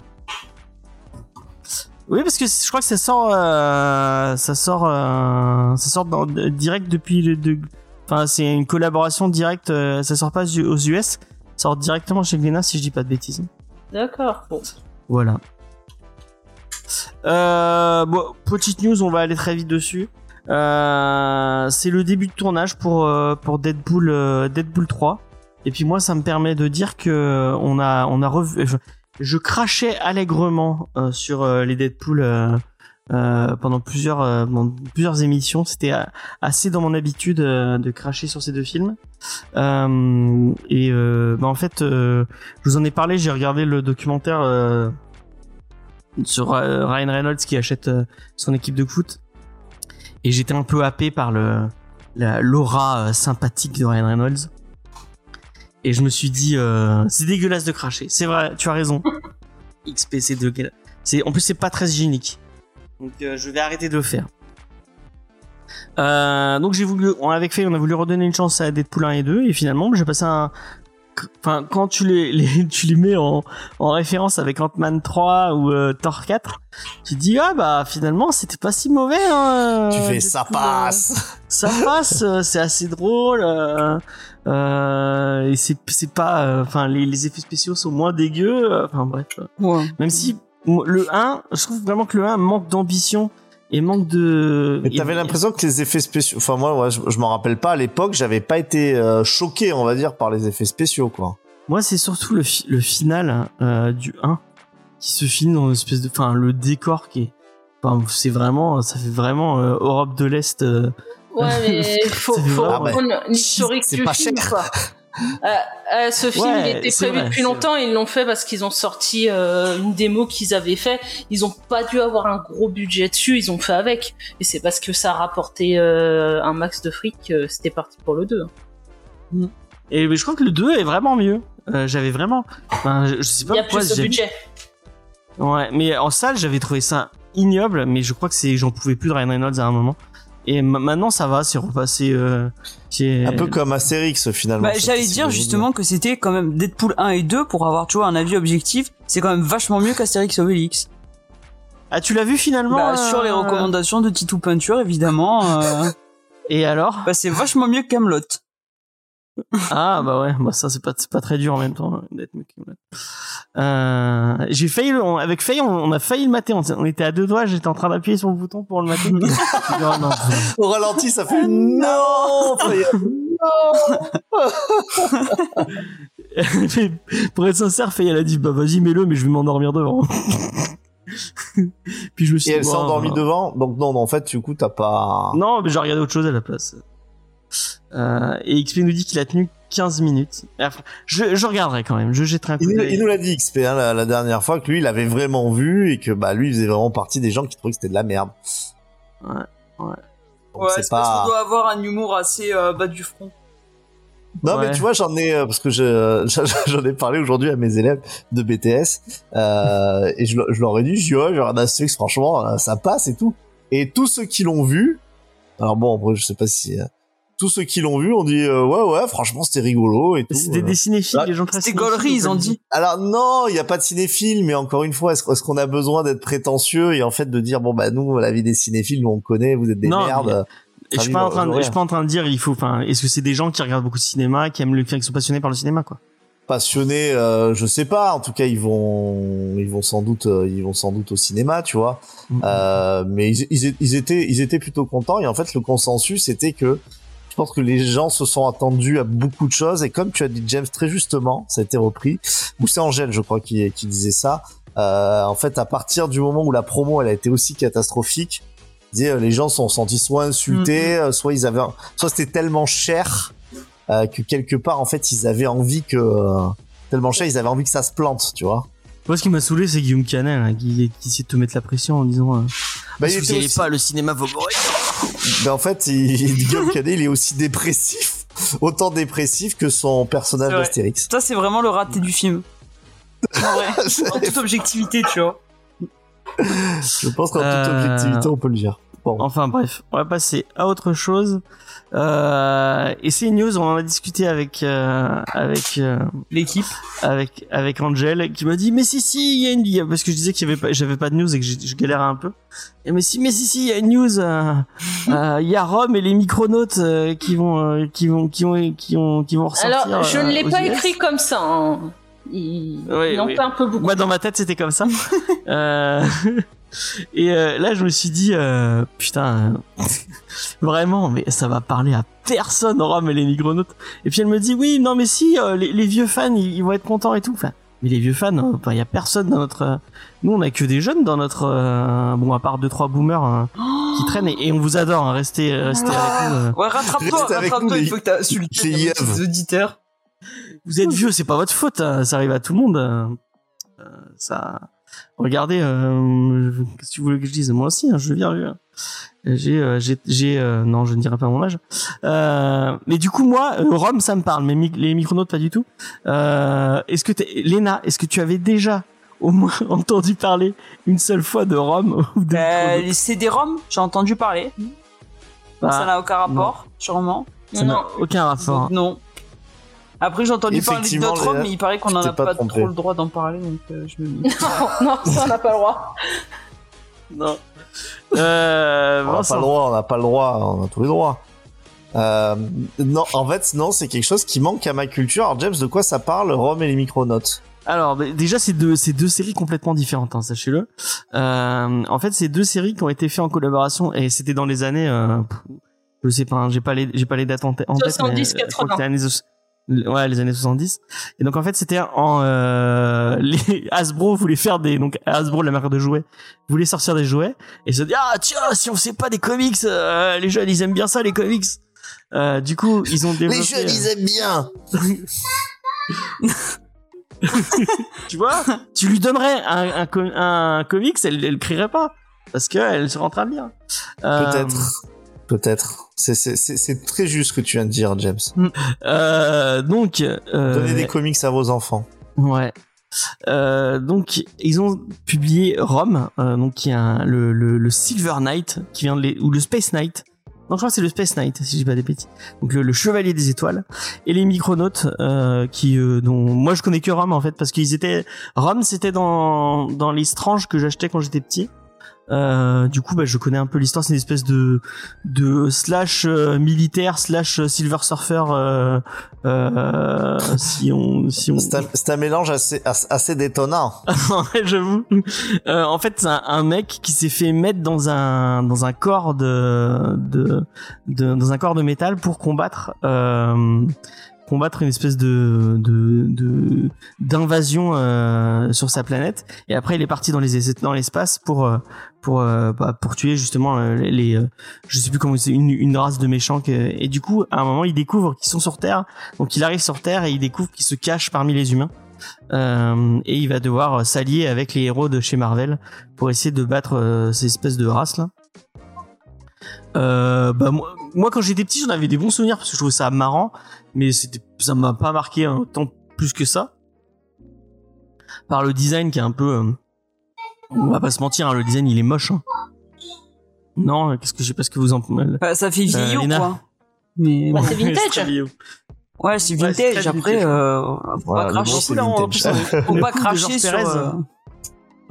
Oui, parce que je crois que ça sort, euh, ça sort, euh, ça sort dans- direct depuis le, de, enfin c'est une collaboration directe, euh, ça sort pas aux US, ça sort directement chez Glénat si je dis pas de bêtises. D'accord. Bon. Voilà. Euh, bon, petite news, on va aller très vite dessus. Euh, c'est le début de tournage pour euh, pour Deadpool euh, Deadpool 3. Et puis moi, ça me permet de dire que on a on a revu. Je, je crachais allègrement euh, sur euh, les Deadpool euh, euh, pendant plusieurs plusieurs émissions. C'était assez dans mon habitude de cracher sur ces deux films. Et bah, en fait, je vous en ai parlé. J'ai regardé le documentaire sur Ryan Reynolds qui achète son équipe de foot. Et j'étais un peu happé par le la- l'aura sympathique de Ryan Reynolds. Et je me suis dit, euh, c'est dégueulasse de cracher. C'est vrai, tu as raison. XP, c'est dégueulasse. C'est, en plus, c'est pas très hygiénique. Donc, euh, je vais arrêter de le faire. Euh, donc j'ai voulu, on- avec Faye, on a voulu redonner une chance à Deadpool 1 et 2 et finalement j'ai passé un, enfin quand tu les, les tu les mets en, en référence avec Ant-Man 3 ou euh, Thor 4, tu te dis ah bah finalement c'était pas si mauvais. Hein, tu euh, fais ça Deadpool, euh, passe. ça passe, euh, c'est assez drôle. Euh, et c'est c'est pas, euh, enfin les, les effets spéciaux sont moins dégueux. euh, Enfin bref. Ouais. Même si le 1, je trouve vraiment que le 1 manque d'ambition et manque de. Mais t'avais et- l'impression que les effets spéciaux, enfin moi, ouais, je, je m'en rappelle pas à l'époque, j'avais pas été euh, choqué, on va dire, par les effets spéciaux, quoi. Moi, c'est surtout le, fi- le final euh, du 1 qui se finit dans une espèce de. Enfin, le décor qui est. Enfin, c'est vraiment. Ça fait vraiment euh, Europe de l'Est. Ouais, mais faut, faut prendre l'historique du pas film, cher. quoi. Euh, euh, ce film, Ouais, il était prévu vrai, depuis longtemps. Ils l'ont fait parce qu'ils ont sorti euh, une démo qu'ils avaient fait. Ils ont pas dû avoir un gros budget dessus. Ils ont fait avec. Et c'est parce que ça a rapporté euh, un max de fric. que C'était parti pour le 2. Et mais je crois que le 2 est vraiment mieux. Euh, j'avais vraiment. Enfin, je, je sais pas Il y a pourquoi. plus de budget. Ouais, mais en salle, j'avais trouvé ça ignoble, mais je crois que c'est, j'en pouvais plus de Ryan Reynolds à un moment. Et ma- maintenant, ça va, c'est repassé. Euh, c'est Un peu comme Astérix, finalement. Bah, j'allais dire justement que c'était quand même Deadpool 1 et 2 pour avoir tu vois un avis objectif. C'est quand même vachement mieux qu'Astérix Obélix. Ah, tu l'as vu finalement Bah, euh, sur les recommandations de Titou Peinture évidemment. euh, Et alors? Bah, c'est vachement mieux que Camelot. Ah bah ouais, bah ça c'est pas c'est pas très dur en même temps hein, d'être mec. Euh, j'ai failli le- on- avec Faye on, on a failli le mater, on, on était à deux doigts, j'étais en train d'appuyer sur le bouton pour le mater. Non. Au ralenti, ça fait non. Mais pour être sincère, Faye elle a dit bah vas-y mets-le mais je vais m'endormir devant. Puis je me suis Et elle s'est endormie bah, devant. Donc non, non, en fait, du coup, t'as pas. Non, mais j'ai regardé autre chose à la place. Euh, et XP nous dit qu'il a tenu 15 minutes. Enfin, je, je regarderai quand même, je jetterai un coup Il, il nous l'a dit XP hein, la, la dernière fois que lui, il avait vraiment vu et que bah lui, il faisait vraiment partie des gens qui trouvaient que c'était de la merde. Ouais, ouais. Donc, c'est pas. doit avoir un humour assez euh, bas du front. Non, Ouais. mais tu vois, j'en ai euh, parce que je j'en ai parlé aujourd'hui à mes élèves de BTS euh, et je, je leur ai dit, je dis ouais, Astérix, franchement, ça passe et tout. Et tous ceux qui l'ont vu, alors bon, après, je sais pas si euh, tous ceux qui l'ont vu ont dit euh, ouais, ouais, franchement, c'était rigolo et tout. C'était euh. des cinéphiles, Ah, des gens très C'était cinéphiles, gaulerie, ils ont dit. Alors non, il n'y a pas de cinéphile, mais encore une fois, est-ce est-ce qu'on a besoin d'être prétentieux et en fait de dire bon bah nous, la vie des cinéphiles, nous on connaît, vous êtes des Non, merdes. Et je suis pas en train de, je suis pas en train de dire, il faut, enfin, est-ce que c'est des gens qui regardent beaucoup de cinéma, qui aiment le, qui sont passionnés par le cinéma, quoi? passionnés, euh, je sais pas. En tout cas, ils vont, ils vont sans doute, euh, ils vont sans doute au cinéma, tu vois. Mm. Euh, mais ils, ils, ils étaient, ils étaient plutôt contents. Et en fait, le consensus était que je pense que les gens se sont attendus à beaucoup de choses. Et comme tu as dit, James, très justement, ça a été repris. Ou c'est Angèle, je crois, qui, qui disait ça. Euh, en fait, à partir du moment où la promo, elle a été aussi catastrophique, euh, les gens se sont sentis soit insultés, euh, soit ils avaient, soit c'était tellement cher euh, que quelque part, en fait, ils avaient envie que euh, tellement cher, ils avaient envie que ça se plante, tu vois. Moi, ce qui m'a saulé, c'est Guillaume Canet, là, qui, qui essaie de te mettre la pression en disant, euh, Bah, si il vous aussi- pas, le cinéma va mourir. Ben, en fait, il, Guillaume Canet, il est aussi dépressif, autant dépressif que son personnage d'Astérix. Ça, c'est vraiment le raté du film. En vrai, en toute objectivité, tu vois. Je pense qu'en toute Euh, objectivité, on peut le dire. Bon. Enfin bref, on va passer à autre chose. Euh, et c'est une news, on en a discuté avec euh, avec euh, L'équipe. avec avec Angel qui m'a dit mais si si il y a une il y a- parce que je disais qu'il y avait pas j'avais pas de news et que je, je galérais un peu. Et mais si mais si si il y a une news euh, euh, il y a Rome et les micronautes euh, qui vont euh, qui vont qui ont qui ont qui vont ressortir. Alors, je ne l'ai pas US. écrit comme ça. hein. Il, Oui, il en oui. fait un peu beaucoup. Moi, dans ma tête, c'était comme ça. Euh, Et euh, là, je me suis dit, euh, putain, euh, vraiment, mais ça va parler à personne, Rome et les micronautes. Et puis elle me dit, oui, non, mais si, euh, les, les vieux fans, ils, ils vont être contents et tout. Enfin, mais les vieux fans, euh, enfin, il y a personne dans notre. euh, Nous, on a que des jeunes dans notre. euh, Bon, à part deux trois boomers hein, qui traînent et, et on vous adore. hein, restez, restez avec nous. euh. Ouais, rattrape-toi, rattrape-toi, nous, il faut que t'as insulté les auditeurs. Vous êtes vieux, c'est pas votre faute, hein, ça arrive à tout le monde. euh, euh, ça. Regardez, euh, qu'est-ce que tu voulais que je dise? Moi aussi, hein, je viens vieux. J'ai, euh, j'ai, j'ai, euh, non, je ne dirai pas mon âge. Euh, mais du coup, moi, euh, Rome, ça me parle, mais mi- les micronautes, pas du tout. Euh, est-ce que t'es, Léna, est-ce que tu avais déjà au moins entendu parler une seule fois de Rome ou de Euh, micronautes? les CD-ROM, j'ai entendu parler. Bah, ça n'a aucun rapport, sûrement. ça n'a Non. aucun rapport. Non. Après, j'ai entendu parler d'autres hommes, mais il paraît qu'on tu en t'es a pas trompé. trop le droit d'en parler, donc euh, je me dis. non, non, ça on n'a pas le droit. Non. Euh, On n'a pas le droit, on n'a pas le droit, on a tous les droits. Euh, non, en fait, non, c'est quelque chose qui manque à ma culture. Alors, James, de quoi ça parle, Rome et les micronotes? Alors déjà c'est deux c'est deux séries complètement différentes hein, sachez-le. Euh, en fait c'est deux séries qui ont été faites en collaboration et c'était dans les années euh, je sais pas hein, j'ai pas les j'ai pas les dates en, tête- en tête 70, mais, euh, je crois que 80. c'était années soix- ouais les années 70 et donc en fait c'était en euh, les Hasbro voulait faire des donc Hasbro la marque de jouets voulait sortir des jouets et se dit ah tiens si on sait pas des comics euh, les jeunes ils aiment bien ça les comics euh, du coup ils ont développé Les jeunes, ils aiment bien tu vois, tu lui donnerais un, un, un comics, elle, elle crierait pas. Parce qu'elle serait en train de lire. Euh, Peut-être. Peut-être. C'est- très juste ce que tu viens de dire, James. Euh, donc, euh, Donnez des comics à vos enfants. ouais. Euh, donc, ils ont publié Rome, euh, donc qui est un- le, le, le Silver Knight, qui vient de les, ou le Space Knight. Non, je crois que c'est le Space Knight, si dis pas des bêtises. Donc le, le Chevalier des Étoiles et les Micronautes, qui dont moi je connais que Rome en fait parce qu'ils étaient Rome c'était dans dans les Strange que j'achetais quand j'étais petit. Euh, du coup, bah, je connais un peu l'histoire. C'est une espèce de de slash euh, militaire slash euh, Silver Surfer. Euh, euh, si on si on C'est un, mélange assez, assez détonnant. Ouais, j'avoue. Euh, en fait, c'est un, un mec qui s'est fait mettre dans un dans un corps de, de, de- dans un corps de métal pour combattre euh, combattre une espèce de d'invasion euh, sur sa planète. Et après, il est parti dans les dans l'espace pour euh, pour euh, bah, pour tuer justement les, je sais plus comment c'est une une race de méchants. que- et du coup, à un moment, il découvre qu'ils sont sur Terre. Donc, il arrive sur Terre et il découvre qu'ils se cachent parmi les humains. Et il va devoir s'allier avec les héros de chez Marvel pour essayer de battre ces espèces de races là. Bah moi, moi quand j'étais petit j'en avais des bons souvenirs parce que je trouvais ça marrant mais c'était ça m'a pas marqué un tant plus que ça par le design qui est un peu euh, on va pas se mentir hein, le design il est moche hein. non qu'est-ce que je sais pas ce que vous en Bah, ça fait vieillot, quoi. Mais Bah, bon. c'est vintage. ouais, c'est Ouais, vintage. Après, euh, faut Voilà, pas cracher sur, là, faut pas cracher sur, euh,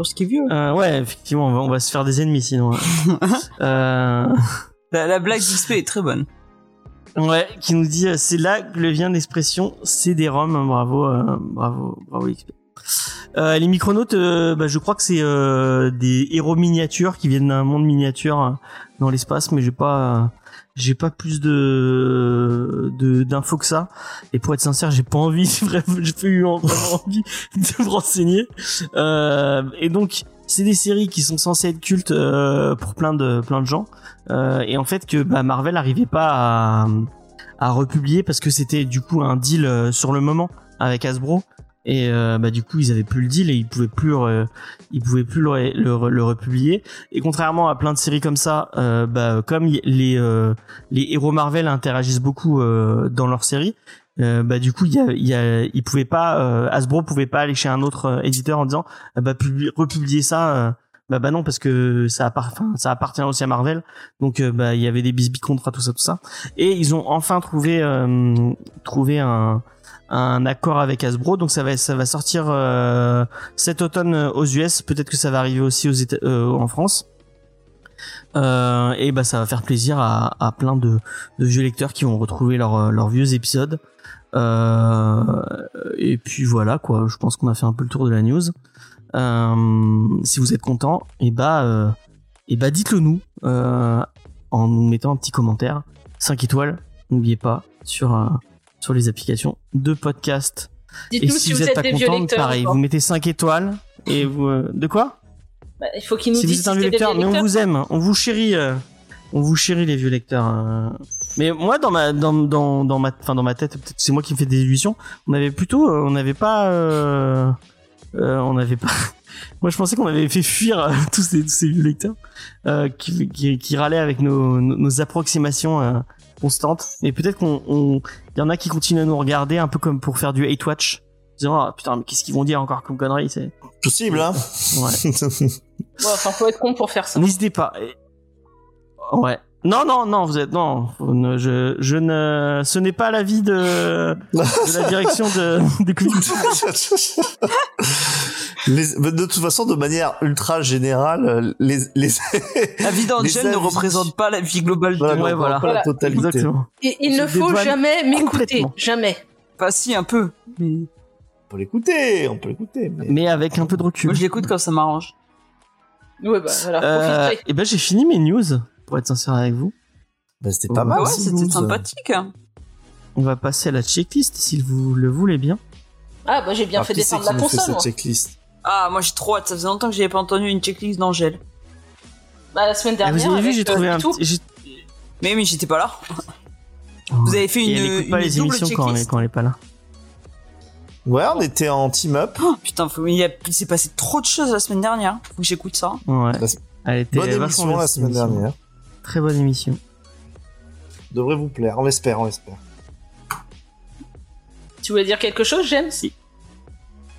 ce qui est vieux. Euh, ouais effectivement on va, on va se faire des ennemis sinon euh, La, la blague d'XP est très bonne. Ouais, qui nous dit euh, c'est là que vient l'expression CD-ROM. Bravo, euh, bravo, bravo XP. Euh, les micronautes, euh, bah, je crois que c'est euh, des héros miniatures qui viennent d'un monde miniature euh, dans l'espace, mais j'ai pas, j'ai pas plus de d'infos que ça. Et pour être sincère, j'ai pas envie, j'ai pas eu envie de me renseigner. Euh, et donc, c'est des séries qui sont censées être cultes euh, pour plein de plein de gens. Euh, et en fait que bah, Marvel arrivait pas à, republier parce que c'était du coup un deal euh, sur le moment avec Hasbro et bah du coup ils avaient plus le deal et ils pouvaient plus ils pouvaient plus le, republier et contrairement à plein de séries comme ça bah comme les les héros Marvel interagissent beaucoup dans leurs séries euh, bah du coup il y a, il y a ils pouvaient pas euh, Hasbro pouvait pas aller chez un autre euh, éditeur en disant ah bah publi- republier ça euh, bah bah non parce que ça appart- enfin, ça appartient aussi à Marvel. Donc bah il y avait des bisbis contrats tout ça tout ça. Et ils ont enfin trouvé trouvé un un accord avec Hasbro. Donc ça va ça va sortir cet automne aux US peut-être que ça va arriver aussi aux Éta- en France. Euh, et bah ça va faire plaisir à, à plein de, de vieux lecteurs qui vont retrouver leurs leurs vieux épisodes et puis voilà quoi. Je pense qu'on a fait un peu le tour de la news. Euh, si vous êtes content et bah euh, et bah dites-le nous euh, en nous mettant un petit commentaire. 5 étoiles n'oubliez pas sur euh, sur les applications de podcast. Et Dites-nous si, vous êtes pas content pareil vous mettez 5 étoiles et vous euh, de quoi Bah, il faut qu'ils nous si vous disent êtes un si vieux lecteur mais on vous aime on vous chérit euh, on vous chérit les vieux lecteurs euh. mais moi dans ma dans dans dans ma enfin dans ma tête peut-être que c'est moi qui me fais des illusions on avait plutôt euh, on n'avait pas euh, euh, on n'avait pas moi je pensais qu'on avait fait fuir euh, tous ces tous ces vieux lecteurs euh, qui, qui qui râlaient avec nos nos, nos approximations euh, constantes mais peut-être qu'on on il y en a qui continuent à nous regarder un peu comme pour faire du hate watch disant ah, putain mais qu'est-ce qu'ils vont dire encore comme conneries c'est Possible, hein ouais Ouais, enfin, faut être con pour faire ça. N'hésitez pas. Ouais. Non, non, non, vous êtes non. je, je ne. Ce n'est pas l'avis de, de la direction de, des. Les- de toute façon, de manière ultra générale, les, les, La vie d'Angel ne avis. représente pas la vie globale de Ouais, voilà. pas la Voilà. totalité. Exactement. Et il ne faut jamais m'écouter. Jamais. Pas si, un peu. Mais On peut l'écouter, on peut l'écouter. Mais... Mais avec un peu de recul. moi, je l'écoute quand ça m'arrange. Ouais, bah, voilà. Euh, et ben j'ai fini mes news pour être sincère avec vous. Bah, c'était pas mal. ouais, c'était sympathique. hein. On va passer à la checklist si vous le voulez bien. Ah, bah, j'ai bien Alors, fait descendre qui la fait console, moi. checklist Ah, moi j'ai trop hâte. Ça faisait longtemps que j'avais pas entendu une checklist d'Angèle. Bah, la semaine Ah, dernière. vous avez vu, j'ai euh, trouvé un petit. Mais mais j'étais pas là. Vous avez fait Et une, elle écoute pas une les émissions quand elle, checklist. quand elle est pas là. Ouais, on était en team up. Oh, putain, faut- il, a- il s'est passé trop de choses la semaine dernière. Faut que j'écoute ça. Ouais. La- Elle était Bonne émission la semaine émission. dernière. Très bonne émission. Devrait vous plaire, on l'espère, on l'espère. Tu voulais dire quelque chose, James?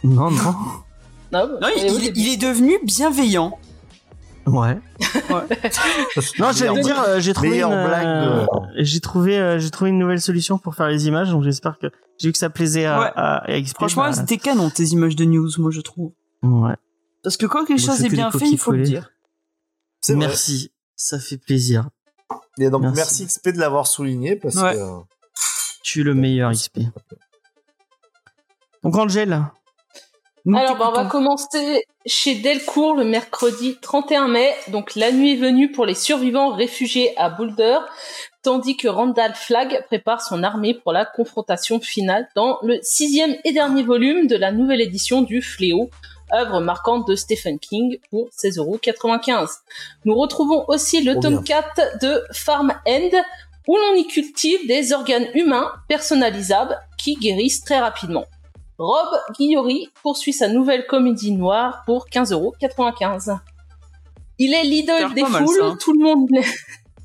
Non, non. Non, bah, Non, il, est devenu bienveillant. Ouais. non, j'allais dire, euh, j'ai trouvé une, blague euh, de- j'ai trouvé, euh, j'ai trouvé une nouvelle solution pour faire les images, donc j'espère que j'ai vu que ça plaisait à, Ouais. à, à XP, Franchement, bah, c'était canon tes images de news, moi je trouve. ouais. Parce que quand quelque chose est bien fait, il faut le dire. C'est vrai. Merci, ça fait plaisir. Et donc, Merci. merci, XP de l'avoir souligné parce Ouais. que. Tu es le meilleur XP. Donc Angel, Nous Alors, bah, on va commencer chez Delcourt le mercredi 31 mai. Donc, la nuit est venue pour les survivants réfugiés à Boulder, tandis que Randall Flagg prépare son armée pour la confrontation finale dans le sixième et dernier volume de la nouvelle édition du Fléau, œuvre marquante de Stephen King pour 16,95€. Nous retrouvons aussi le tome bien. 4 de Farm End, où l'on y cultive des organes humains personnalisables qui guérissent très rapidement. Rob Guillory poursuit sa nouvelle comédie noire pour 15,95€. Il est l'idole des foules, ça, hein. tout le monde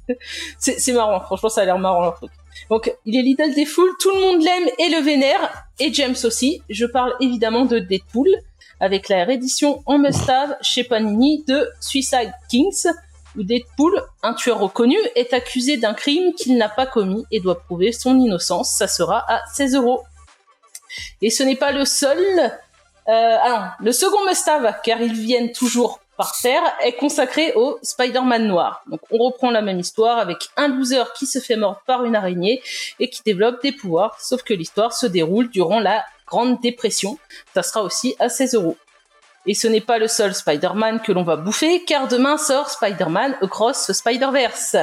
c'est marrant, franchement ça a l'air marrant leur truc. Donc il est l'idole des foules, tout le monde l'aime et le vénère, et James aussi. Je parle évidemment de Deadpool, avec la réédition en must-have chez Panini de Suicide Kings, où Deadpool, un tueur reconnu, est accusé d'un crime qu'il n'a pas commis et doit prouver son innocence. Ça sera à 16 euros. Et ce n'est pas le seul. Euh, alors, le second must-have, car ils viennent toujours par terre, est consacré au Spider-Man noir. Donc, on reprend la même histoire avec un loser qui se fait mordre par une araignée et qui développe des pouvoirs, sauf que l'histoire se déroule durant la Grande Dépression. Ça sera aussi à 16 euros. Et ce n'est pas le seul Spider-Man que l'on va bouffer, car demain sort Spider-Man Across Spider-Verse.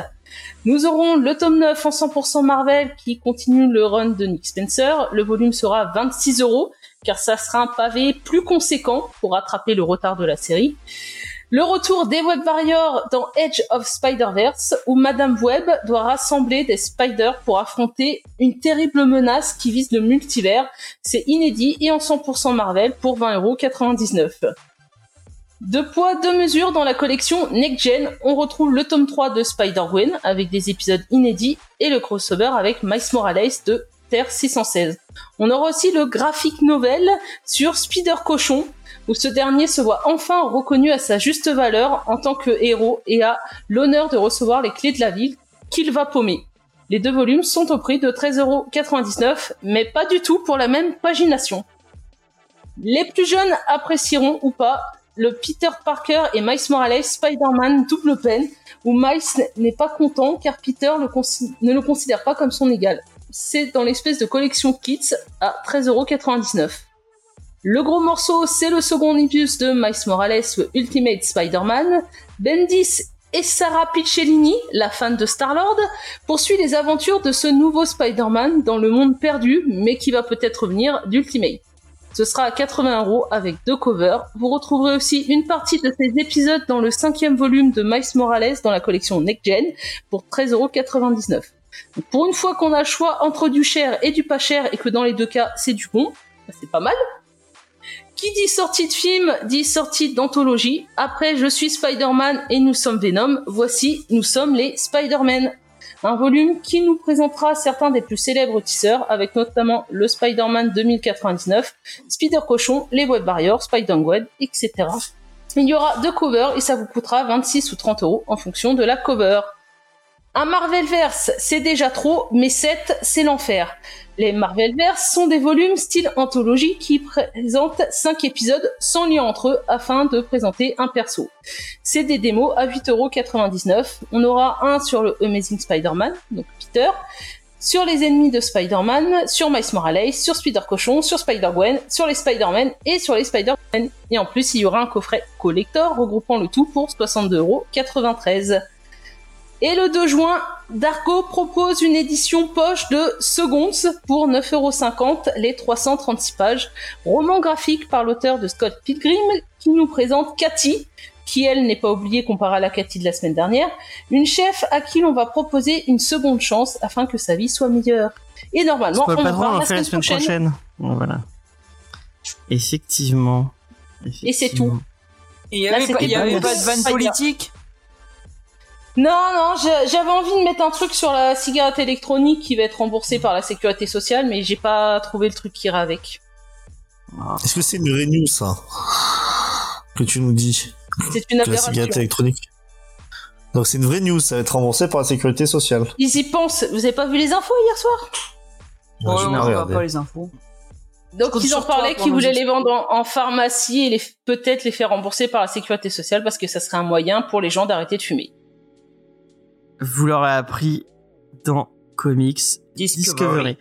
Nous aurons le tome 9 en 100% Marvel qui continue le run de Nick Spencer. Le volume sera à 26 euros, car ça sera un pavé plus conséquent pour rattraper le retard de la série. Le retour des Web Warriors dans Edge of Spider-Verse, où Madame Web doit rassembler des spiders pour affronter une terrible menace qui vise le multivers. C'est inédit et en 100% Marvel pour 20,99€. Deux poids, deux mesures dans la collection Next Gen, on retrouve le tome 3 de Spider-Gwen avec des épisodes inédits et le crossover avec Miles Morales de Terre 616. On aura aussi le graphic novel sur Spider Cochon, où ce dernier se voit enfin reconnu à sa juste valeur en tant que héros et a l'honneur de recevoir les clés de la ville qu'il va paumer. Les deux volumes sont au prix de 13,99€, mais pas du tout pour la même pagination. Les plus jeunes apprécieront ou pas le Peter Parker et Miles Morales Spider-Man double peine, où Miles n'est pas content car Peter ne le considère pas comme son égal. C'est dans l'espèce de collection Kids à 13,99€. Le gros morceau, c'est le second omnibus de Miles Morales, le Ultimate Spider-Man. Bendis et Sarah Picciolini, la fan de Star-Lord, poursuit les aventures de ce nouveau Spider-Man dans le monde perdu, mais qui va peut-être venir d'Ultimate. Ce sera à 80 euros avec deux covers. Vous retrouverez aussi une partie de ces épisodes dans le cinquième volume de Miles Morales dans la collection Next Gen pour 13,99 euros. Pour une fois qu'on a le choix entre du cher et du pas cher et que dans les deux cas c'est du bon, bah, c'est pas mal. Qui dit sortie de film dit sortie d'anthologie. Après Je suis Spider-Man et nous sommes Venom, voici Nous sommes les Spider-Man. Un volume qui nous présentera certains des plus célèbres tisseurs, avec notamment le Spider-Man 2099, Spider Cochon, les Web Warriors, Spider-Gwen, etc. Il y aura deux covers et ça vous coûtera 26 ou 30 euros en fonction de la cover. Un Marvelverse, c'est déjà trop, mais 7, c'est l'enfer. Les Marvelverse sont des volumes style anthologie qui présentent 5 épisodes sans lien entre eux afin de présenter un perso. C'est des démos à 8,99€. On aura un sur le Amazing Spider-Man, donc Peter, sur les ennemis de Spider-Man, sur Miles Morales, sur Spider-Cochon, sur Spider-Gwen, sur les Spider-Man et sur les Spider-Man. Et en plus, il y aura un coffret collector regroupant le tout pour 62,93€. Et le 2 juin, Dargo propose une édition poche de Seconds pour 9,50€ les 336 pages. Roman graphique par l'auteur de Scott Pilgrim qui nous présente Cathy, qui elle n'est pas oubliée comparée à la Cathy de la semaine dernière, une chef à qui l'on va proposer une seconde chance afin que sa vie soit meilleure. Et normalement, on parle on la fait la semaine semaine prochaine. prochaine. Bon, Voilà. Effectivement. Et c'est tout. Et il y Là, avait, pas, y avait pas de vanne politique Non, non, j'avais envie de mettre un truc sur la cigarette électronique qui va être remboursée par la sécurité sociale, mais j'ai pas trouvé le truc qui ira avec. Est-ce que c'est une vraie news, ça Que tu nous dis C'est une la cigarette électronique? Donc c'est une vraie news, ça va être remboursé par la sécurité sociale. Ils y pensent. Vous avez pas vu les infos hier soir? Ouais, Ouais, on regardé. pas les infos. Donc ils en parlaient qu'ils voulaient les vendre en, en pharmacie et les peut-être les faire rembourser par la sécurité sociale parce que ça serait un moyen pour les gens d'arrêter de fumer. Vous l'aurez appris dans Comics Discovery. Discovery.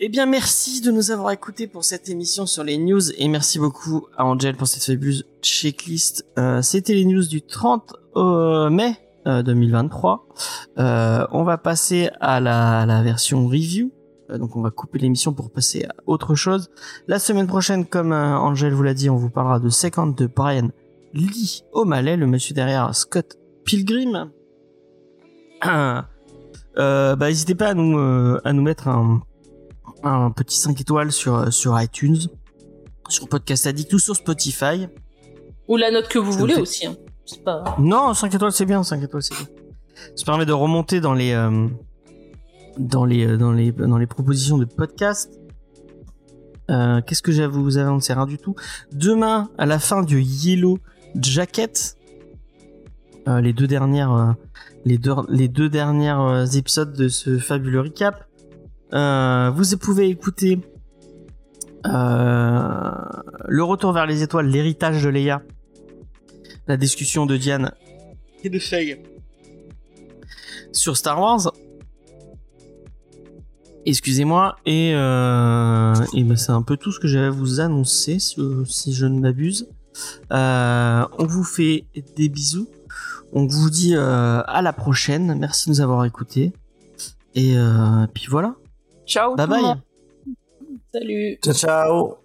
Eh bien, merci de nous avoir écoutés pour cette émission sur les news et merci beaucoup à Angel pour cette fabuleuse checklist. Euh, C'était les news du 30 euh, mai euh, 2023. Euh, on va passer à la, à la version review. Euh, donc, on va couper l'émission pour passer à autre chose. La semaine prochaine, comme Angel vous l'a dit, on vous parlera de 50 de Brian Lee O'Malley, le monsieur derrière Scott Pilgrim. Euh, bah, n'hésitez pas à nous, euh, à nous mettre un, un petit 5 étoiles sur, sur iTunes, sur Podcast Addict ou sur Spotify. Ou la note que vous Ça voulez fait- aussi. hein. Pas. Non, 5 étoiles c'est bien, 5 étoiles c'est bien. Ça permet de remonter dans les, euh, dans les, euh, dans les, dans les propositions de podcast. Euh, Qu'est-ce que j'ai à vous annoncer Rien du tout. Demain, à la fin du Yellow Jacket, euh, les deux dernières, euh, les deux, les deux dernières euh, épisodes de ce fabuleux recap, euh, vous pouvez écouter euh, le retour vers les étoiles, l'héritage de Leia, la discussion de Diane et de Faye sur Star Wars. Excusez-moi, et, euh, et ben c'est un peu tout ce que j'avais à vous annoncer, si, si je ne m'abuse. On vous fait des bisous. On vous dit euh, à la prochaine. Merci de nous avoir écoutés. Et euh, puis voilà. Ciao. Bye tout bye. monde. Salut. Ciao ciao